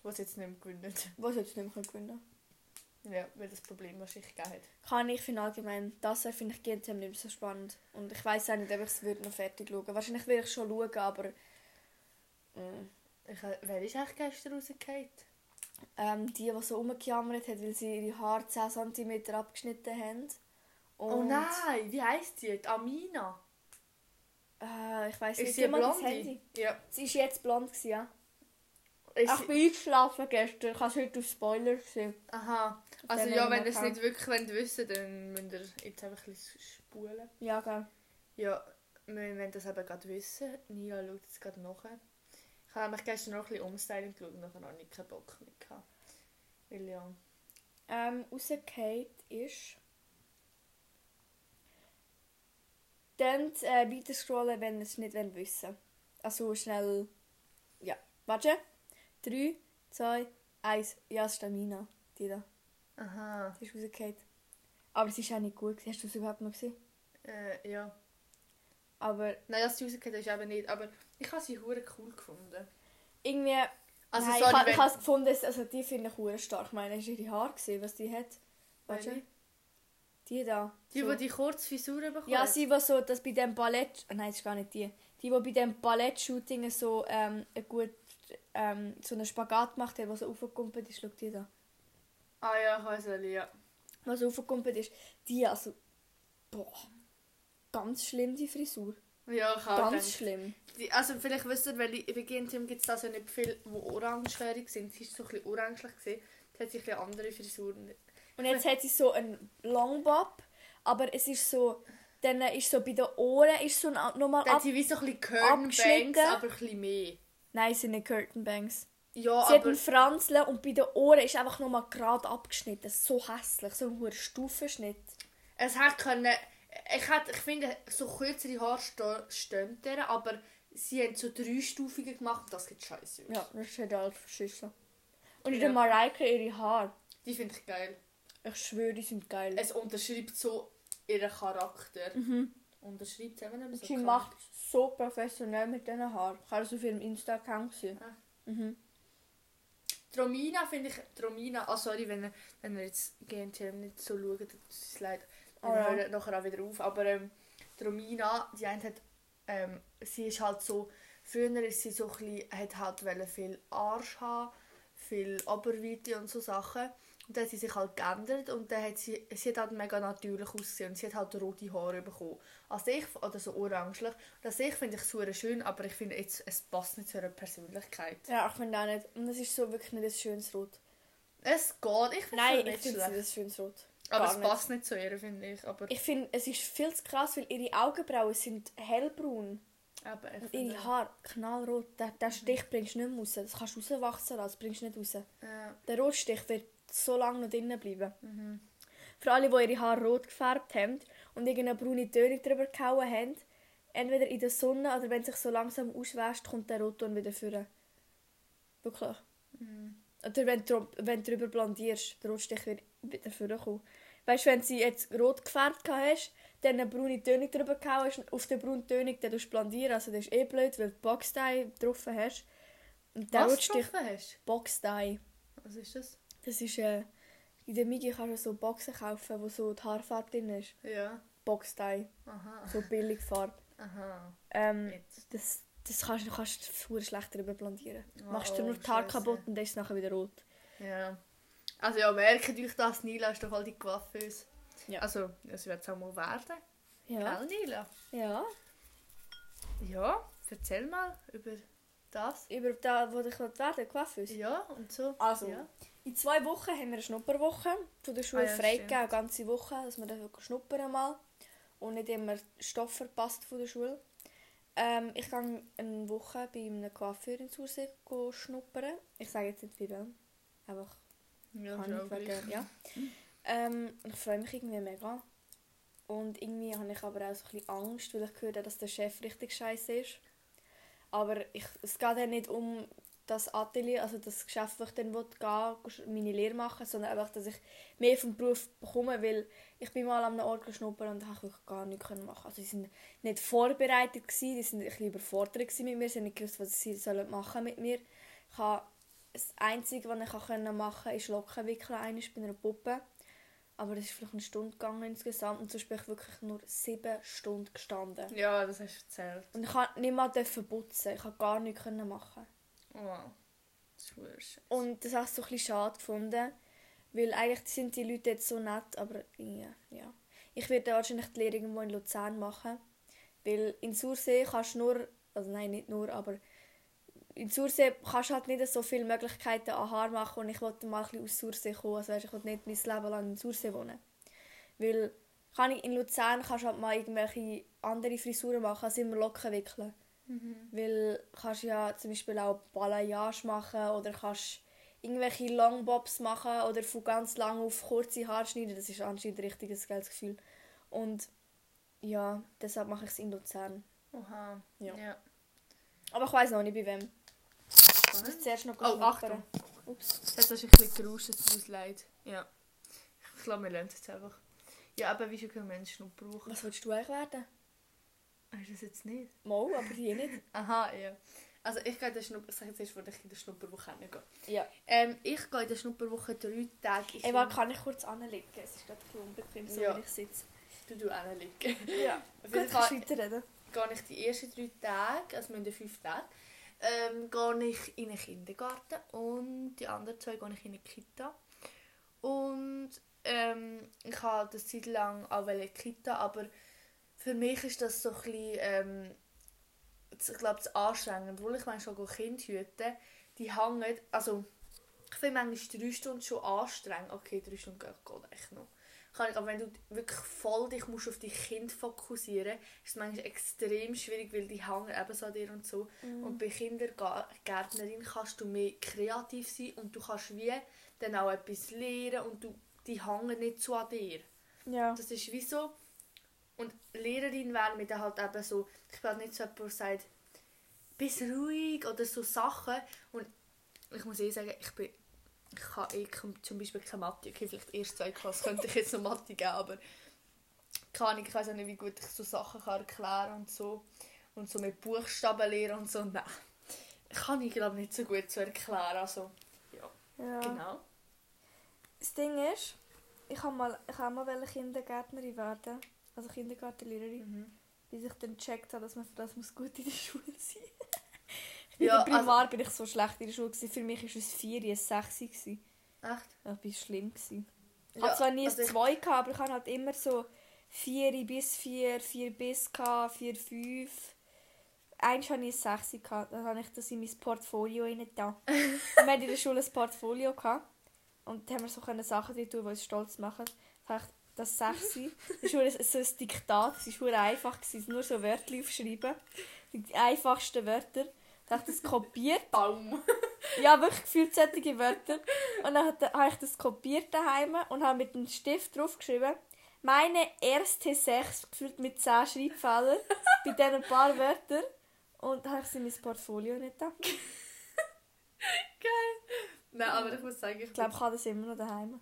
was jetzt nicht mehr gewinnen. was jetzt nicht mehr gewinnen. Ja, weil das Problem wahrscheinlich gegeben hat. Kann ich finde allgemein, das finde ich GNTM nicht mehr so spannend. Und ich weiß auch nicht, ob ich es würde noch fertig schauen Wahrscheinlich will ich schon schauen, aber... mm, Ich, äh, wer ist eigentlich gestern rausgefallen? Ähm, die, die so rumgejammert hat, weil sie ihre Haare 10 cm abgeschnitten haben. Oh Und, nein, wie heisst sie? Die Amina. Äh, ich weiß Ist nicht, sie das blonde? Handy. Ja. Sie war jetzt blond, gewesen, ja. Ist Ach, ich bin eingeschlafen gestern. Ich habe es heute auf Spoiler gesehen. Aha. Also dem ja, wenn ihr es nicht wirklich wollt wissen dann müsst ihr jetzt einfach ein bisschen spulen. Ja, gell. Ja, wir wollen das eben gerade wissen. Nia schaut jetzt gerade nach. Ich habe nämlich gestern noch ein bisschen Umstyling geschaut und nachher noch nicht keinen Bock mehr gehabt. Weil ja... Ähm, rausgefallen ist... Dann äh, weiter scrollen, wenn ihr es nicht wollt wissen Also schnell... Ja. Warte. 3, 2, 1. Ja, es ist Stamina. Die da. Aha. Die ist rausgefallen. Aber es ist auch nicht gut. Hast du es überhaupt noch gesehen? Äh, ja. Aber Nein, dass sie rausgekommen ist eben nicht. Aber ich habe sie hure cool gefunden. irgendwie... Also Nein, sorry, ich, wenn... ich habe es gefunden, also die finde ich hure stark. Ich meine, hast du ihre Haare gesehen, was die hat? Warte. Welche? Die da. Die, so. die die kurze Frisur bekommen. Ja, sie, die so, dass bei dem Ballett... oh Nein, das ist gar nicht die. Die, die bei dem Ballett-Shooting so ähm, ein gut ähm, so einen Spagat gemacht hat, was so aufgekumpelt ist. Schau die da. Ah ja, ich weiss welche, ja. Was so aufgekumpelt ist. Die, also... Boah. Ganz schlimm, die Frisur. Ja, ich Ganz gedacht. schlimm. Die, also vielleicht wisst ihr, weil ich- bei GNTM gibt es also nicht viele, die orangehärig sind. Sie war so ein bisschen orangelig. gewesen. Die hat sich ein andere Frisuren. Und jetzt hat sie so einen Longbob, aber es ist so... Dann ist so bei den Ohren ist so ein, nochmal ab... hat sie wie so ein bisschen. Bangs, aber ein bisschen mehr. Nein, es sind nicht Curtain Bangs. Ja, Sie hat aber... einen Franzle und bei den Ohren ist einfach nochmal gerade abgeschnitten. So hässlich, so ein hoher Stufenschnitt. Es hat können... Ich, hätte, ich finde, so kürzere Haare stehen der, aber sie haben so dreistufige gemacht und das geht scheiße aus. Ja, das hat alles verschissen. Und in Ja. der Mareike ihre Haare. Die finde ich geil. Ich schwöre, die sind geil. Es unterschreibt so ihren Charakter. Unterschreibt es eben nicht so sie macht so professionell mit diesen Haaren. Ich habe das auf ihrem Insta-Account gesehen. Ah. Mhm. Romina finde ich... Romina... Ah, sorry, wenn, ihr- wenn ihr jetzt GNTM nicht so schaut, tut es leid. Wir Oh ja. nachher auch wieder auf. Aber ähm, die Romina, die eine hat... Ähm, sie ist halt so... Früher ist sie so ein bisschen... Hat halt viel Arsch haben. viel Oberweite und so Sachen. Und dann hat sie sich halt geändert und dann hat sie, sie hat halt mega natürlich ausgesehen und sie hat halt rote Haare bekommen. Also ich, oder so orangelig. Das ich finde ich super schön, aber ich finde jetzt, es passt nicht zu ihrer Persönlichkeit. Ja, ich finde auch nicht. Und es ist so wirklich nicht ein schönes Rot. Es geht, ich finde Nein, es ich nicht finde es nicht ein schönes Rot. Aber Gar es nicht. passt nicht zu ihr, finde ich. Aber Ich finde, es ist viel zu krass, weil ihre Augenbrauen sind hellbraun. aber Und ihre Haare knallrot. Den, den Stich bringst du nicht mehr raus. Das kannst du rauswachsen lassen, das bringst du nicht raus. ja. Der Rotstich wird so lange noch drinnen bleiben. Mhm. Für alle, die ihre Haare rot gefärbt haben und irgendeine braune Tönung drüber gehauen haben, entweder in der Sonne oder wenn es sich so langsam auswäscht, kommt der Rotton wieder führen. Wirklich. Mhm. Oder wenn du, wenn du drüber blondierst, der Rotstich wird wieder vorkommen. Weißt du, wenn sie jetzt rot gefärbt hast, dann eine braune Tönung drüber gehauen hast, auf der braunen Tönung dann du blondieren, also das ist eh blöd, weil du Boxdye drauf hast. Und der Was Rotstich... drauf hast? Boxdye. Was ist das? Das ist... Äh, in der Migi kannst du so Boxen kaufen, wo so die Haarfarbe drin ist. Ja. Boxdye. Aha. So billig Farbe. Aha. Ähm, Jetzt. das, das kannst du kannst verdammt schlecht drüber blondieren. Oh, Machst du nur die Haare kaputt und dann ist es nachher wieder rot. Ja. Also ja, merkt euch das, Nila ist doch all die Coiffeuse. Ja. Also, es wird es auch mal werden. Ja. Gell, Nila? Ja. Ja, erzähl mal über das. Über da, wo ich werden Coiffeuse. Ja, und so. Also, Ja. In zwei Wochen haben wir eine Schnupperwoche von der Schule Ah ja, freigegeben, eine ganze Woche, dass wir wirklich schnuppern mal und nicht immer Stoff verpasst von der Schule. Ähm, ich gehe eine Woche bei einem Coiffeur in Sursee go schnuppern. Ich sage jetzt nicht wie wem. Einfach Ja, kann ich wegen, ja. Ähm, ich freue mich irgendwie mega. Und irgendwie habe ich aber auch so ein bisschen Angst, weil ich gehört habe, dass der Chef richtig scheiße ist. Aber ich, es geht ja nicht um das Atelier, also das Geschäft, wo ich dann gehen meine Lehre machen sondern einfach, dass ich mehr vom Beruf bekomme, weil ich bin mal an einem Ort geschnuppert und habe wirklich gar nichts machen. Also sie sind nicht vorbereitet gewesen, die sind ein bisschen überfordert mit mir, sie haben nicht gewusst, was sie sollen machen mit mir. Ich habe das Einzige, was ich machen konnte, ist Locken wickeln, einmal bei einer Puppe. Aber das ist vielleicht eine Stunde gegangen insgesamt und sonst bin ich wirklich nur sieben Stunden gestanden. Ja, das hast du erzählt. Und ich konnte nicht mal putzen, ich konnte gar nichts machen. Wow. Das. Und das ich so ein bisschen schade gefunden, weil eigentlich sind die Leute jetzt so nett, aber ja, ja. Ich werde wahrscheinlich die Lehre irgendwo in Luzern machen, weil in Sursee kannst du nur, also nein, nicht nur, aber in Sursee kannst du halt nicht so viele Möglichkeiten an Haar machen und ich wollte mal ein bisschen aus Sursee kommen, also weißt, ich wollte nicht mein Leben lang in Sursee wohnen. Weil kann ich in Luzern kannst du halt mal irgendwelche andere Frisuren machen, als immer Locken wickeln. Weil kannst ja zum Beispiel auch Balayage machen oder kannst irgendwelche Longbobs machen oder von ganz lang auf kurze Haare schneiden. Das ist anscheinend ein richtiges geiles Gefühl. Und ja, deshalb mache ich es in Luzern. Oha. Ja. ja. Aber ich weiß noch nicht bei wem. Ich Spannend. muss zuerst noch Oh. Achtung. Ups. Jetzt hast du ein bisschen gerauscht, es tut uns leid. Ja. Ich glaube, wir lernen es jetzt einfach. Ja, aber wie schon viele Menschen Schnupper brauchen. Was willst du eigentlich werden? Hast du das jetzt nicht? Mo, aber die nicht. Aha, ja. Also ich gehe in der Schnupper... Ich sage jetzt erst, wo ich in der Schnupperwoche hingehe. Ja. Ähm, ich gehe in der Schnupperwoche drei Tage... Ich warte, kann ich kurz anlegen? Es ist gerade ein bisschen unbequem, so Ja. wie ich sitze. Du du hinlegen. Ja. Auf jeden kannst Fall weiterreden. gehe ich die ersten drei Tage, also wir haben fünf Tage, ähm, gehe ich in den Kindergarten und die anderen zwei gehe ich in die Kita. Und ähm, ich habe das Zeit lang auch in die Kita, aber für mich ist das so ein bisschen, ähm, ich glaube, das anstrengend, obwohl ich manchmal Kind hüte, die hängen, also ich finde manchmal drei Stunden schon anstrengend, okay, drei Stunden geht, geht echt noch. Kann ich, aber wenn du wirklich voll dich musst auf die Kind fokussieren ist es manchmal extrem schwierig, weil die hängen eben so an dir und so. Und bei Kindergärtnerin kannst du mehr kreativ sein und du kannst wie dann auch etwas lernen und du, die hängen nicht so an dir. Ja. Das ist wie so. Und Lehrerin wäre mir dann halt eben so, ich bin halt nicht so jemand, der sagt, bist ruhig oder so Sachen. Und ich muss eh sagen, ich bin, ich kann eh zum Beispiel keine Mathe. Okay, vielleicht erst zwei Klasse könnte ich jetzt noch Mathe geben, aber keine ich weiß auch nicht, wie gut ich so Sachen kann erklären und so. Und so mit Buchstaben lernen und so. Nein, kann ich glaube nicht so gut zu erklären. Also, ja, ja. genau. Das Ding ist, ich habe mal, ich habe mal Kindergärtnerin werden, also Kindergartenlehrerin, Mhm. bis ich dann gecheckt habe, dass man für das muss gut in der Schule sein. ich In Ja, der Primar bin ich so schlecht in der Schule. Gewesen. Für mich war es 4, ein 6. Gewesen. Echt? Das war schlimm. Gewesen. Ich Ja, hatte zwar nie also ein ich- 2, gehabt, aber ich hatte halt immer so 4 bis 4, 4 bis, gehabt, 4, 5. Eins hatte ich ein 6, gehabt, dann habe ich das in mein Portfolio rein da. wir hatten in der Schule ein Portfolio gehabt, und da haben wir so Sachen drin tun, die uns stolz machen. Das heisst, das 6 das war so ein Diktat, es war nur einfach, gewesen, nur so Wörter aufschreiben. Die einfachsten Wörter. Dann habe ich das kopiert Baum. ja, wirklich gefühlt solche Wörter. Und dann habe ich das kopiert daheim und habe mit einem Stift draufgeschrieben, meine erste Sechs, gefühlt mit 10 Schreibfehlern, bei diesen paar Wörtern. Und habe ich sie in mein Portfolio nicht da. Nein, aber ich muss sagen, ich, Ich glaube, ich habe das immer noch daheim.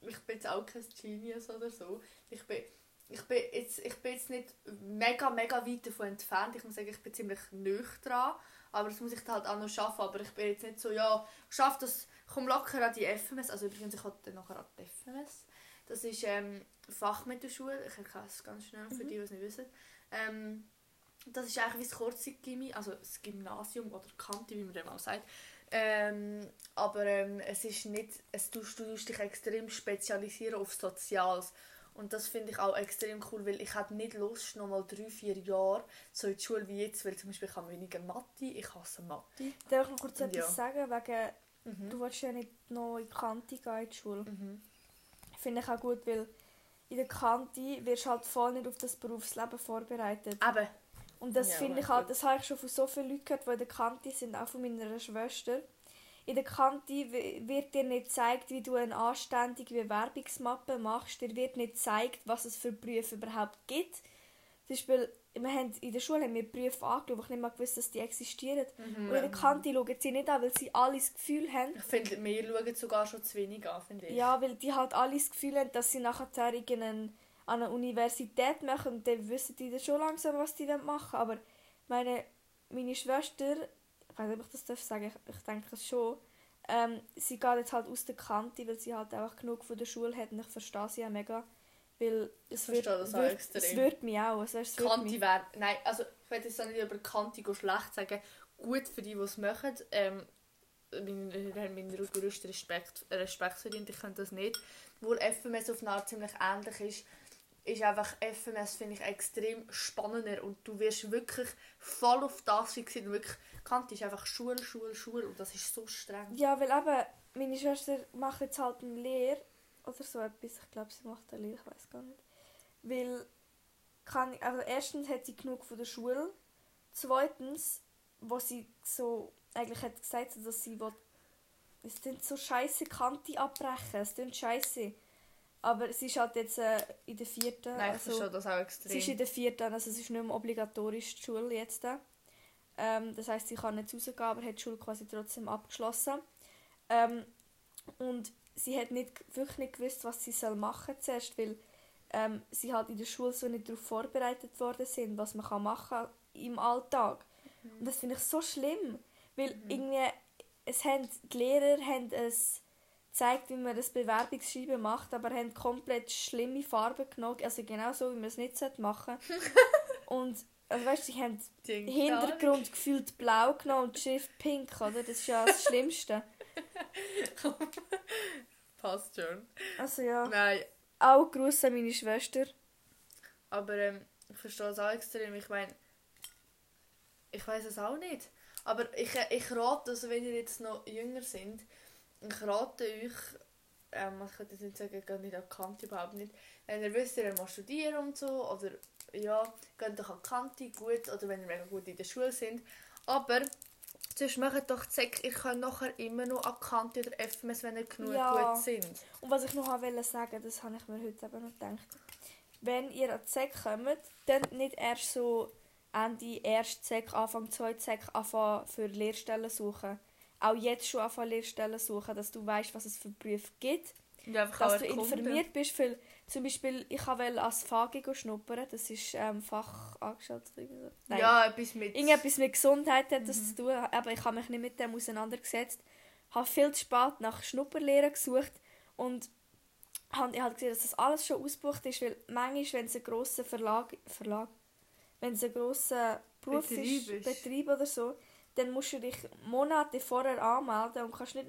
Ich bin jetzt auch kein Genius oder so. Ich bin, ich bin, jetzt, ich bin jetzt nicht mega, mega weit davon entfernt. Ich muss sagen, ich bin ziemlich nüch dran. Aber das muss ich halt auch noch schaffen. Aber ich bin jetzt nicht so, ja, ich schaffe das, komm locker an die FMS. Also übrigens, ich hatte nachher an die FMS. Das ist ähm, Fachmittelschule. Ich erkläre es ganz schnell für die, die es nicht wissen. Ähm, das ist eigentlich wie das Kurzzeit-Gimmi, also das Gymnasium oder Kante, wie man dem auch sagt. Ähm, aber ähm, es ist nicht, es, du, du tust dich extrem spezialisieren auf Soziales. Und das finde ich auch extrem cool, weil ich hätte nicht Lust, noch mal drei, vier Jahre so in die Schule wie jetzt, weil zum Beispiel ich habe weniger Mathe, ich hasse Mathe. Darf ich noch kurz Ja. etwas sagen? Wegen, Mhm. du willst ja nicht noch in die Kante gehen in die Schule. Mhm. Finde ich auch gut, weil in der Kante wirst du halt voll nicht auf das Berufsleben vorbereitet. Eben. Und das Ja, finde ich halt, das habe ich schon von so vielen Leuten gehört, die in der Kante sind, auch von meiner Schwester. In der Kante wird dir nicht gezeigt, wie du eine anständige Bewerbungsmappe machst. Dir wird nicht gezeigt, was es für Berufe überhaupt gibt. Zum Beispiel, wir haben, in der Schule haben wir Berufe angeschaut, wo ich nicht mal gewusst dass die existieren. Und in der Kante schauen sie nicht an, weil sie alle das Gefühl haben, Ich finde, wir schauen sogar schon zu wenig an, finde ich. ja, weil die halt alle das Gefühl haben, dass sie nachher irgendeine, an einer Universität machen und dann wissen die dann schon langsam, was die dann machen. Aber meine, meine Schwester, ich weiß nicht, ob ich das darf sagen, ich, ich denke es schon, ähm, sie geht jetzt halt aus der Kante, weil sie halt einfach genug von der Schule hat und ich verstehe sie ja mega. Weil es wird, das auch wird, extrem. es wird mich auch. Also es Kanti wäre. Nein, also ich will jetzt nicht über Kanti go schlecht sagen. Gut für die, die es machen. Ähm, mein, mein größter Respekt, Respekt verdient, ich könnte das nicht. Obwohl FMS auf eine Art ziemlich ähnlich ist, ist einfach FMS, finde ich, extrem spannender und du wirst wirklich voll auf das. Und Wirklich, Kanti ist einfach Schule, Schule, Schule und das ist so streng. Ja, weil eben, meine Schwester macht jetzt halt eine Lehre oder so etwas. Ich glaube, sie macht eine Lehre, ich weiß gar nicht. Weil, kann, also erstens hat sie genug von der Schule. Zweitens, wo sie so, eigentlich hat gesagt, dass sie will, es sind so scheiße Kante abbrechen, es klingt scheiße. Aber sie ist halt jetzt äh, in der vierten. Nein, ich also- verstehe das auch Sie extrem. ist in der vierten, also es ist nicht mehr obligatorisch die Schule jetzt. Ähm, das heißt, sie kann nicht rausgehen, aber hat die Schule quasi trotzdem abgeschlossen. Ähm, und sie hat nicht, wirklich nicht gewusst, was sie soll machen zuerst, weil ähm, sie halt in der Schule so nicht darauf vorbereitet worden sind, was man kann machen im Alltag. Und das finde ich so schlimm, weil irgendwie, es haben, die Lehrer haben es gezeigt, wie man das Bewerbungsschreiben macht, aber haben komplett schlimme Farben genommen, also genau so, wie man es nicht machen sollte. und also weißt, du, sie haben den Hintergrund gefühlt blau genommen und die Schrift pink, oder? Das ist ja das Schlimmste. Passt schon. Also ja, Nein, auch Gruß an meine Schwester. Aber ähm, ich verstehe es auch extrem. Ich meine, ich weiß es auch nicht. Aber ich, äh, ich rate, also wenn ihr jetzt noch jünger sind, ich rate euch, ähm, ich könnte jetzt nicht sagen, geht nicht an die Kante, überhaupt nicht. Wenn ihr wisst, ihr mal studieren und so, oder ja, geht doch an die Kante, gut, oder wenn ihr mega gut in der Schule sind. Aber sonst macht doch die Sek, ihr könnt nachher immer noch an die Kante oder FMS, wenn ihr genug Ja. gut sind. Und was ich noch wollte sagen, das habe ich mir heute eben noch gedacht. Wenn ihr an die Sek kommt, dann nicht erst so Ende 1. Sek, Anfang 2. Sek anfangen für Lehrstellen suchen. Auch jetzt schon anfangen Lehrstellen suchen, dass du weißt, was es für Berufe gibt. Einfach Dass du informiert bist. Weil zum Beispiel, ich wollte als FAGI schnuppern. Das ist ähm, Fachangestellte. so. Nein, Ja, etwas mit... Irgendetwas mit Gesundheit hat das zu tun, aber ich habe mich nicht mit dem auseinandergesetzt. habe viel zu spät nach Schnupperlehren gesucht und habe halt gesehen, dass das alles schon ausgebucht ist, weil manchmal, wenn es ein grosser Verlag, Verlag, wenn es ein grosser Beruf Betrieb ist, ist. Betrieb oder so, dann musst du dich Monate vorher anmelden und kannst nicht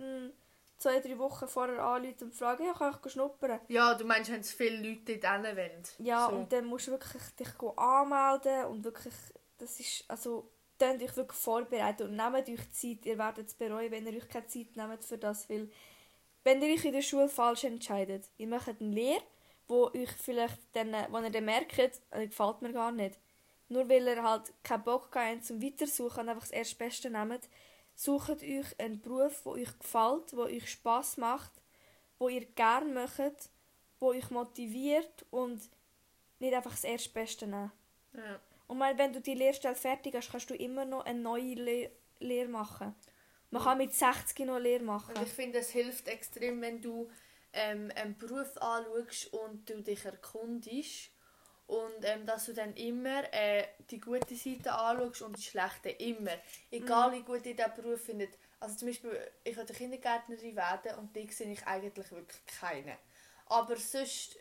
zwei, drei Wochen vorher anrufen und fragen, ja, kann ich schnuppern? Ja, du meinst, wenn es viele Leute dort wollen. Ja, so. und dann musst du wirklich dich anmelden und wirklich, das ist, also, könnt euch wirklich vorbereiten und nehmt euch Zeit. Ihr werdet es bereuen, wenn ihr euch keine Zeit nehmt für das, weil wenn ihr euch in der Schule falsch entscheidet, ihr macht eine Lehre, wo euch vielleicht dann, wo ihr dann merkt, äh, gefällt mir gar nicht. Nur weil ihr halt keinen Bock habt zum Weitersuchen und einfach das Erstbeste nehmt, sucht euch einen Beruf, der euch gefällt, der euch Spass macht, wo ihr gerne macht, wo euch motiviert und nicht einfach das Erstbeste nehmen. Ja. Und mal, wenn du die Lehrstelle fertig hast, kannst du immer noch eine neue Le Lehre machen. Man kann mit 60 noch Lehre machen. Und ich finde, es hilft extrem, wenn du ähm, einen Beruf anschaust und du dich erkundest. Und ähm, dass du dann immer äh, die gute Seite anschaust und die schlechte immer. Egal wie gut ihr diesen Beruf findet. Also zum Beispiel, ich wollte Kindergärtnerin werden und die sehe ich eigentlich wirklich keine. Aber sonst,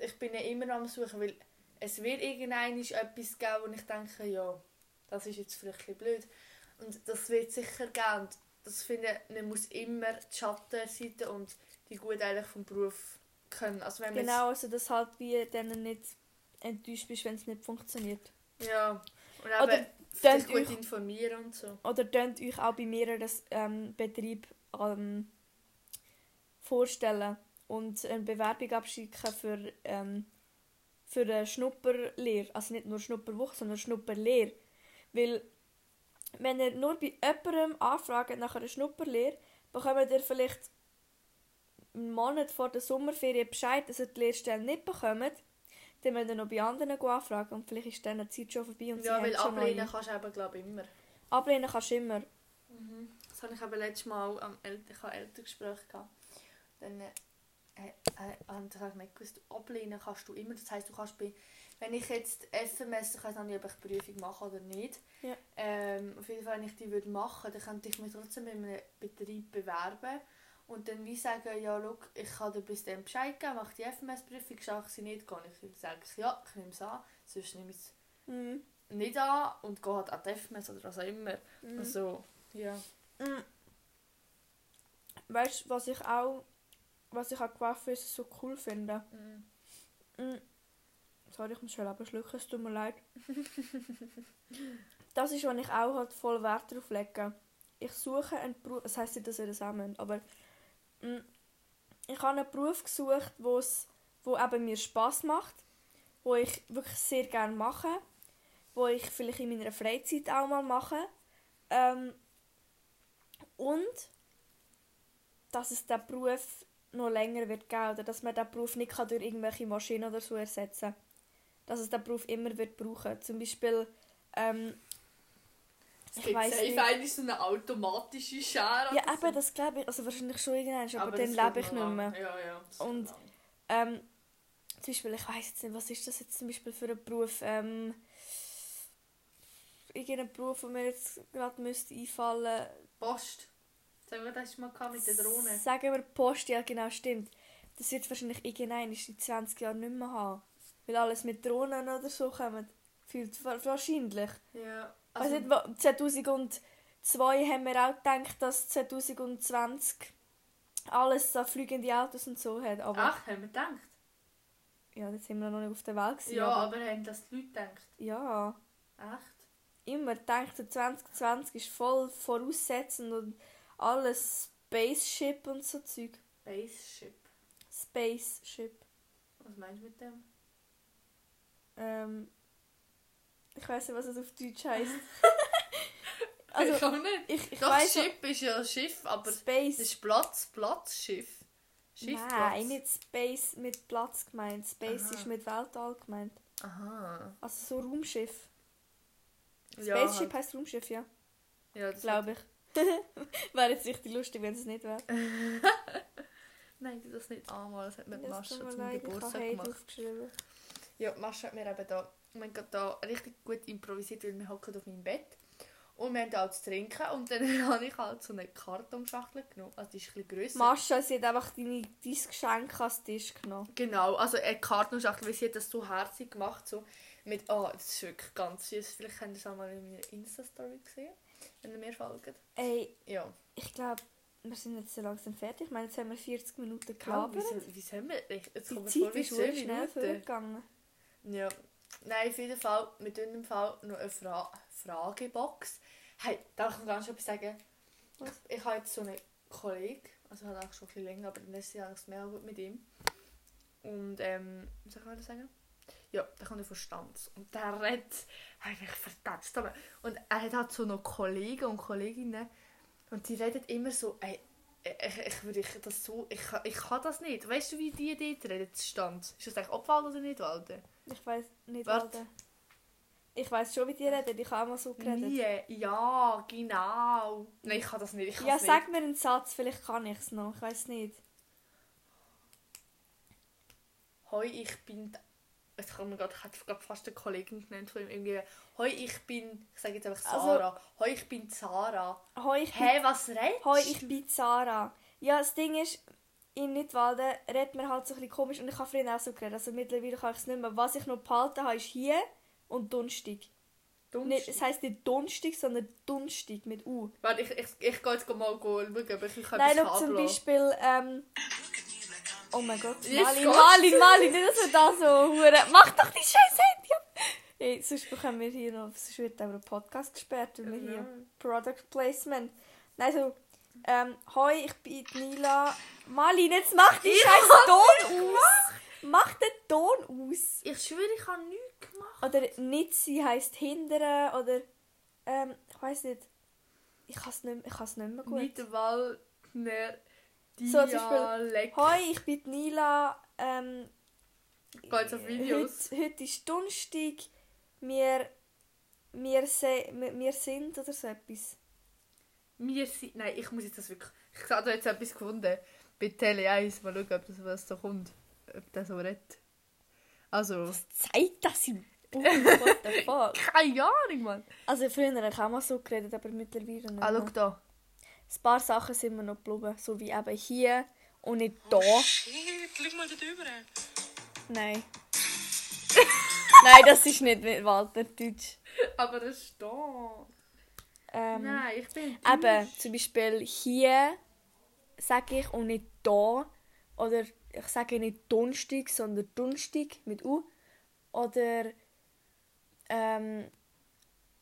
ich bin ja immer am Suchen, weil es wird irgendein etwas geben, wo ich denke, ja, das ist jetzt vielleicht ein blöd. Und das wird sicher geben. Und das finde ich, man muss immer die Schattenseite und die gut eigentlich vom Beruf können. Also wenn Genau, also dass halt wie dann nicht enttäuscht bist, wenn es nicht funktioniert. Ja. Und Oder eben könnt sich gut euch- informieren und so. Oder könnt euch auch bei mehreren ähm, Betrieben ähm, vorstellen und eine Bewerbung abschicken für, ähm, für eine Schnupperlehre. Also nicht nur Schnupperwoche, sondern Schnupperlehre. Weil, wenn ihr nur bei jemandem anfragt nach einer Schnupperlehre, bekommt ihr vielleicht einen Monat vor der Sommerferien Bescheid, dass ihr die Lehrstelle nicht bekommt. Dann müsst ihr noch bei anderen anfragen und vielleicht ist dann die Zeit schon vorbei und Ja, weil ablehnen kannst du eben, glaube ich, immer. Ablehnen kannst du immer. Das habe ich eben letztes Mal am El ich habe Elterngespräch gehabt. Dann äh, äh, äh, habe ich nicht gewusst, ablehnen kannst du immer. Das heisst, du kannst bei, wenn ich jetzt FMS, ich weiß noch nicht, ob ich die Prüfung mache oder nicht. Ja. Ähm, auf jeden Fall, wenn ich die würde machen, dann könnte ich mich trotzdem in einem Betrieb bewerben und dann wie sagen, ja, schau, ich kann dir bis dann Bescheid geben, mache die FMS-Prüfung, schaffe ich sie nicht, gehe ich sage ja, ich nehme es an, sonst nehme ich es Mhm. nicht an und gehe halt an die FMS oder was auch immer. Mhm. Also, ja. Mm. Weißt du, was ich auch, was ich an Coiffeurs so cool finde? Mm. Sorry, ich muss schon eben schlucken, es tut mir leid. das ist, was ich auch halt voll Wert darauf lege. Ich suche einen Beruf, das heisst nicht, dass ihr das auch müsst, aber ich habe einen Beruf gesucht, wo's, wo eben mir Spaß macht, wo ich wirklich sehr gerne mache, wo ich vielleicht in meiner Freizeit auch mal mache. Ähm, und dass es den Beruf noch länger wird geben oder dass man den Beruf nicht kann durch irgendwelche Maschinen oder so ersetzen Dass es den Beruf immer wird brauchen. Zum Beispiel, ähm, Es Ich gibt safe nicht. eigentlich so eine automatische Schere. ja eben, das glaube ich, also wahrscheinlich schon irgendwann, aber, das dann lebe ich nicht mehr. Ja, ja. das Und-. Ähm, zum Beispiel, ich weiß jetzt nicht, was ist das jetzt zum Beispiel für ein Beruf? Ähm, irgendein Beruf, der mir jetzt gerade müsste einfallen Post. Sagen wir das mal mit der Drohne. Sagen wir Post, ja genau, stimmt. Das wird wahrscheinlich irgendein in 20 Jahren nicht mehr haben. Weil alles mit Drohnen oder so kommt. Fühlt wa- wahrscheinlich. Ja. Also, Also, weiss nicht, wa- 2002 haben wir auch gedacht, dass 2020 alles so fliegende Autos und so hat. Aber ach, haben wir gedacht? ja, jetzt sind wir noch nicht auf der Welt. Gewesen, Ja, aber, aber haben das die Leute gedacht? ja. Echt? immer gedacht, 2020 ist voll voraussetzend und alles Spaceship und so Zeug. Spaceship. Spaceship. Was meinst du mit dem? Ähm, ich weiß nicht, was es auf Deutsch heißt. ich also, auch nicht. ich, ich Doch, weiß Ship ist ja Schiff, aber es Space. ist Platz, Platzschiff. Schiffplatz. Nein, nicht Space mit Platz gemeint. Space Aha. ist mit Weltall gemeint. Aha. Also so Raumschiff. Ja, Spaceship halt. heißt Raumschiff, ja. Ja, das Glaube ich. wäre jetzt richtig lustig, wenn es nicht wäre. Nein, das nicht einmal. Das hat mir Das Mascha zum ich Geburtstag gemacht. Ja, Mascha hat mir eben da, wir haben da richtig gut improvisiert, weil wir hocken auf meinem Bett. Und wir haben da auch zu trinken und dann habe ich halt so eine Kartonschachtel genommen. Also die ist ein bisschen grösser. Mascha, sie hat einfach deine, dein Geschenk an den Tisch genommen. Genau, also eine Kartonschachtel, weil sie hat das so herzig gemacht, so mit, oh, das ist wirklich ganz süß. Vielleicht habt ihr es auch mal in meiner Insta-Story gesehen. wenn ihr mir folgt. Ey, Ja. ich glaube, wir sind jetzt so langsam fertig. Ich meine, jetzt haben wir 40 Minuten Klar, wie, gelabert. soll, wie sollen wir... Jetzt Die vor Zeit wie ist 10 wirklich schnell vorgegangen. Ja. Nein, auf jeden Fall, mit diesem Fall noch eine Fra Fragebox. Hey, darf ich noch ganz etwas sagen? Was? Ich, ich habe jetzt so einen Kollegen, also halt auch schon ein bisschen länger, aber dann ist ja eigentlich mehr gut mit ihm. Und, ähm, was soll ich mal sagen? Ja, der kommt von Stanz. Und der redet eigentlich verdammt. Aber Und er hat halt so noch Kollegen und Kolleginnen. Und die reden immer so, ey, ich, ich würde ich das so, ich, kann- ich kann das nicht. Weißt du, wie die dort reden, Stanz? Ist das eigentlich Obwald oder nicht Walden? Ich weiß nicht, Warte. Alter. Ich weiß schon, wie die reden. Ich habe auch mal so geredet. Nie. Ja, genau. Nein, ich kann das nicht. Ich Ja, sag mir einen Satz, vielleicht kann ich es noch. Ich weiß nicht. nicht. Hoi, ich bin. Jetzt gerade, ich hätte gerade fast eine Kollegin genannt von ihm. Irgendwie. Hoi, ich bin. Ich sage jetzt einfach Also- Sarah. Hoi, ich bin Sarah. Hoi, ich bin, Hä, was redest Hoi, ich bin Sarah. Ja, das Ding ist, in Nidwalden redet man halt so ein bisschen komisch und ich habe früher auch so geredet. Also mittlerweile kann ich es nicht mehr. Was ich noch behalten habe, ist hier und Dunstig. Nicht, es heisst nicht Dunstig, sondern Dunstig mit U. Warte, ich, ich, ich gehe jetzt mal schauen, ob ich Nein, schau zum. Beispiel, ähm... Oh mein Gott, geht's. Malin, Malin, nicht, dass wir da so hure. Mach doch die scheiß Handy ab! Ey, sonst bekommen wir hier noch, sonst wird auch ein Podcast gesperrt, weil wir hier Nein. Product Placement. Nein, so, ähm, hoi, ich bin Nila. Malin, jetzt mach die scheiß Ton aus! Mach den Ton aus! Ich schwöre, ich habe nichts gemacht. Oder Nitzi heisst hindern, oder, ähm, ich weiß nicht. Ich kann es nicht, ich nicht mehr gut. Niederwaldner So, zum Beispiel, Dialekt. Hoi, ich bin Nila. Ähm, jetzt auf Videos. Heute, heute ist Donnerstag. Wir, wir, se, wir, wir sind oder so etwas. Wir sind. Nein, ich muss jetzt das wirklich. Ich habe da jetzt etwas gefunden. Bei Tele 1. Mal schauen, ob das was da kommt. Ob der so redet. Also. Zeigt das im Buch? What the fuck? Keine Ahnung, Mann. Also früher habe ich auch mal so geredet, aber mittlerweile nicht Ah, schau da. Ein paar Sachen sind mir noch geblieben. So wie eben hier und nicht da. Shit, schau mal da drüber. Nein. Nein, das ist nicht Walterdeutsch. Aber das steht. Ähm, Nein, ich bin. Eben, zum Beispiel hier sage ich und nicht da. Oder ich sage nicht Dunstig, sondern Dunstig mit U. Oder, ähm,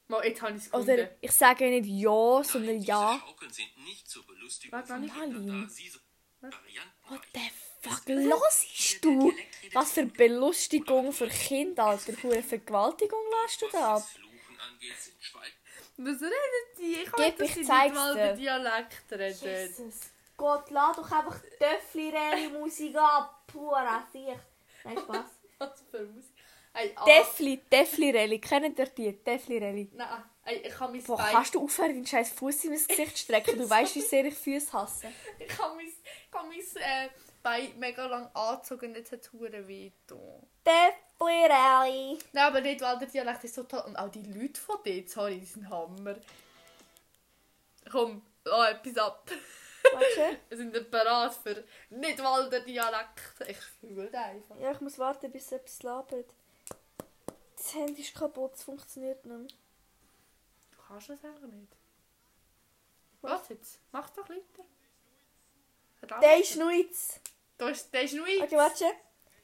Mal, jetzt habe ich es gefunden. oder ich sage nicht Ja, sondern Ja. Schaukeln sind nicht zur Belustigung Warte, von. Kindern, What the fuck hörst du? Was für Belustigung für Kinder, Alter. Hure Vergewaltigung lässt du da ab. Was reden die? Ich weiß, dass sie nicht mal den Dialekt reden. Jesus Gott, lass doch einfach Töffli-Reli-Musik ab. Pura sich. Nein, Spaß. Was für Musik. Ey, ah, Defli, Defli-Reli. Kennt ihr die? Defli-Reli. Nein, ey, ich habe mein Boah, Bein. kannst du aufhören, deinen scheiß Fuß in mein Gesicht zu strecken? Du weißt, wie sehr ich Füße hasse. Ich habe mein, ich habe mein äh, Bein mega lang angezogen und jetzt hat es weh getan. Defli-Reli. Nein, aber nicht, weil der Dialekt ist so toll. Und auch die Leute von dort, sorry, die sind Hammer. Komm, lass etwas ab. Warte. Wir sind bereit für nicht Walder Dialekt. Ich fühle einfach. Ja, ich muss warten, bis etwas labert. Das Handy ist kaputt, es funktioniert nicht mehr. Du kannst das einfach nicht. Was? Was jetzt? Mach doch weiter. Der ist Nuitz. Da ist, der ist nur Okay, warte.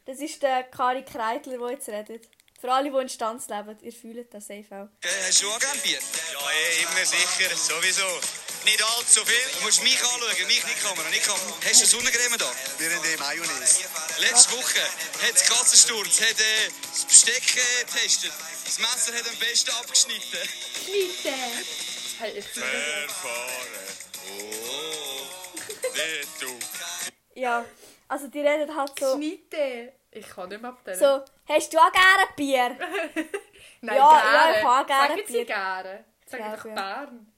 Das ist der Kari Kreitler, der jetzt redet. Für alle, die in Stanz leben, ihr fühlt das safe auch. Äh, Hast du auch gerne Bier? Ja, eh, immer sicher, sowieso. Nicht allzu viel. Du musst mich anschauen, mich nicht Kamera, nicht Kamera. Hast du Sonnencreme da? Wir haben die Mayonnaise. Letzte Woche hat es Katzensturz, hat äh, das Besteck äh, getestet. Das Messer hat am besten abgeschnitten. Fühle das. Verfahren. Oh, der du. Ja, also die reden halt so. Schneide. Ich kann nicht mehr abtellen. So, hast du auch gerne Bier? Nein, Ja, gerne. ja, ich habe gerne Sagen sie Bier. gerne. Sagen Ja, doch ja. Bern.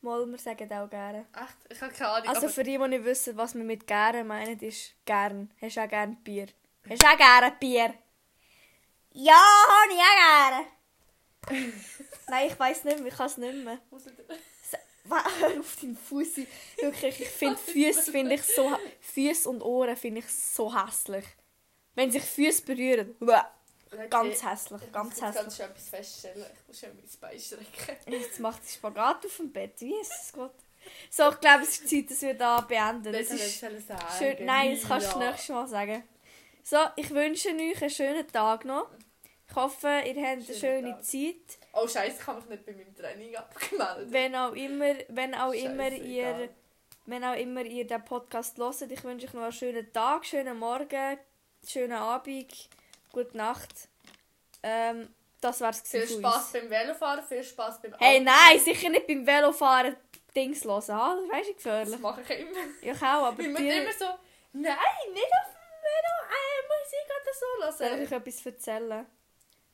Mal, wir sagen auch gerne. Echt? Ich habe keine Ahnung. Also für die, die nicht wissen, was wir mit gerne meinen, ist gern. Hast du auch gerne Bier? Hast du auch gerne Bier? Ja, habe ich auch gerne. Nein, ich weiß nicht mehr, ich kann es nicht mehr. Hör auf deinen Fuß. Wirklich, ich finde Füße finde ich so Füße und Ohren finde ich so hässlich. Wenn sich Füße berühren. Uah. Ganz hässlich, ganz Ich muss hässlich. schon etwas feststellen. Ich muss schon mein Bein strecken. Jetzt macht sie Spagat auf dem Bett. Wie ist es Gott? So, ich glaube, es ist Zeit, dass wir da beenden. Das hätte ist ich sagen schön. Nein, das kannst du Lila. nächstes Mal sagen. So, ich wünsche euch einen schönen Tag noch. Ich hoffe, ihr habt eine schöne Tag. Zeit. Oh Scheiße, ich habe mich nicht bei meinem Training abgemeldet. Wenn auch immer, wenn auch immer Scheiße, ihr, egal. wenn auch immer ihr den Podcast hört, ich wünsche euch noch einen schönen Tag, schönen Morgen, schönen Abend, gute Nacht. Ähm, das war's Viel gewesen von Spaß beim Velofahren, viel Spaß beim Hey, nein, sicher nicht beim Velofahren Dings hören. Ah, das weißt du Das gefährlich. mache ich immer. Ich auch, aber Ich muss dir immer so, nein, nicht auf dem Velo, äh, Musik oder so soll hören. ich etwas erzählen.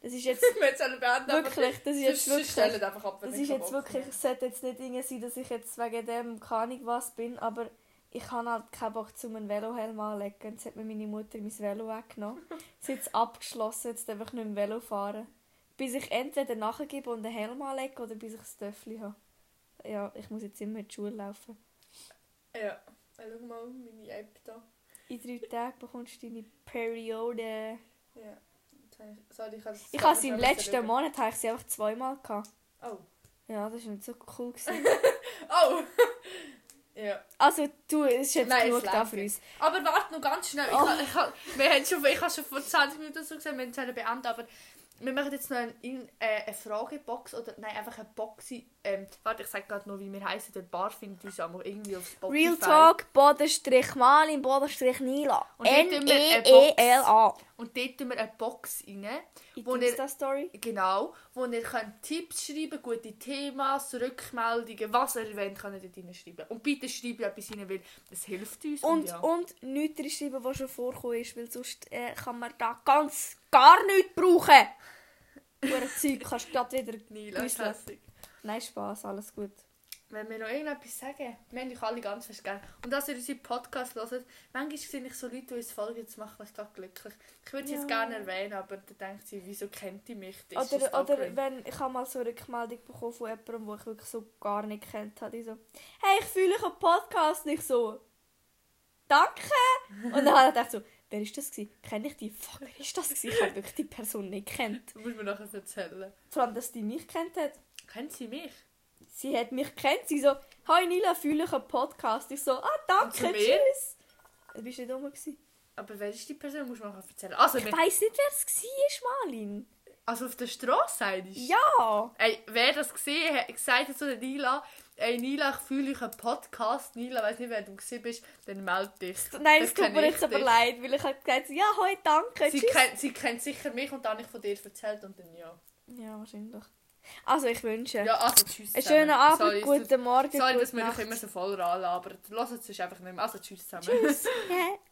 Das ist jetzt wirklich, das ist jetzt wirklich, einfach ab, wenn das ich ist jetzt wirklich, es sollte jetzt nicht irgendwie sein, dass ich jetzt wegen dem keine Ahnung was bin, aber ich habe halt keinen Bock, zum einen Velohelm anzulegen. Jetzt hat mir meine Mutter mein Velo weggenommen. Sie hat es abgeschlossen, jetzt darf ich nicht mehr Velo fahren. Bis ich entweder nachgebe und einen Helm anlege oder bis ich das Töffel habe. Ja, ich muss jetzt immer in die Schule laufen. Ja, schau mal meine App da. In drei Tagen bekommst du deine Periode. Ja. Sorry, ich habe Ich habe sie im letzten Monat habe ich sie einfach zweimal gehabt. Oh. Ja, das war nicht so cool. Oh! Ja. Also, du, es ist jetzt Nein, genug da für uns. Aber warte noch ganz schnell. Ich, Oh. ha- ich, ha- wir haben schon, ich habe schon vor 20 Minuten so gesagt, wir sollen beenden, aber wir machen jetzt noch ein, in, äh, eine Fragebox oder nein, einfach eine Box. Ähm, warte, ich sage gerade noch, wie wir heißen. Der Bar findet uns aber irgendwie auf Spotify. Real Talk, Bodenstrich Malin, Bodenstrich Nila. N-E-E-L-A. Und dort tun wir eine Box rein. In Wo die Insta-Story. Genau, wo ihr könnt Tipps schreiben gute Themas, Rückmeldungen, was ihr wollt, könnt ihr dort schreiben. Und bitte schreibt etwas rein, weil das hilft uns. Und, ja. und nichts reinschreiben, was schon vorgekommen ist, weil sonst äh, kann man da ganz gar nichts brauchen. Hure Zeug kannst du gerade wieder hässig. Nein, Spaß, alles gut. Wenn wir noch irgendetwas sagen, wir haben euch alle ganz fest gerne. Und dass ihr unseren Podcast hört, manchmal sehe ich so Leute, die uns folgen, das macht mich gerade glücklich. Ich würde sie Ja. jetzt gerne erwähnen, aber dann denkt sie, wieso kennt ihr mich? Das ist Oder, das oder wenn ich habe mal so eine Rückmeldung bekommen von jemandem, den ich wirklich so gar nicht kennt habe, die so, hey, ich fühle euch einen Podcast nicht so. Danke! Und dann habe ich gedacht so, wer ist das gewesen? Kenne ich die? Fuck, wer ist das gewesen? Ich habe wirklich die Person nicht kennt. Das muss mir nachher erzählen. Vor allem, dass die mich kennt hat. Kennt sie mich? Sie hat mich kennt. Sie so, hi Nila, fühle ich einen Podcast. Ich so, ah, danke, zu mir? tschüss. Du bist nicht dumm gewesen. Aber wer ist die Person? Muss man nachher erzählen. Also, Ich wir, weiss nicht, wer es war, Malin. also auf der Straße sagst du? Ja! Ey, wer das gesehen hat, gesagt hat zu der Nila, ey Nila, ich fühle dich einen Podcast. Nila, weiß nicht, wer du gesehen bist, dann melde dich. Nein, es tut mir ich jetzt aber dich. leid, weil ich habe gesagt, ja, hoi, danke, Sie tschüss. kennt, sie kennt sicher mich und dann habe ich von dir erzählt und dann ja. Ja, wahrscheinlich. Also, ich wünsche Ja, also tschüss einen schönen Abend, Sorry, guten Morgen, Sorry, dass wir euch immer so voll anlabern. Lasst es einfach nicht mehr. Also tschüss zusammen. Tschüss.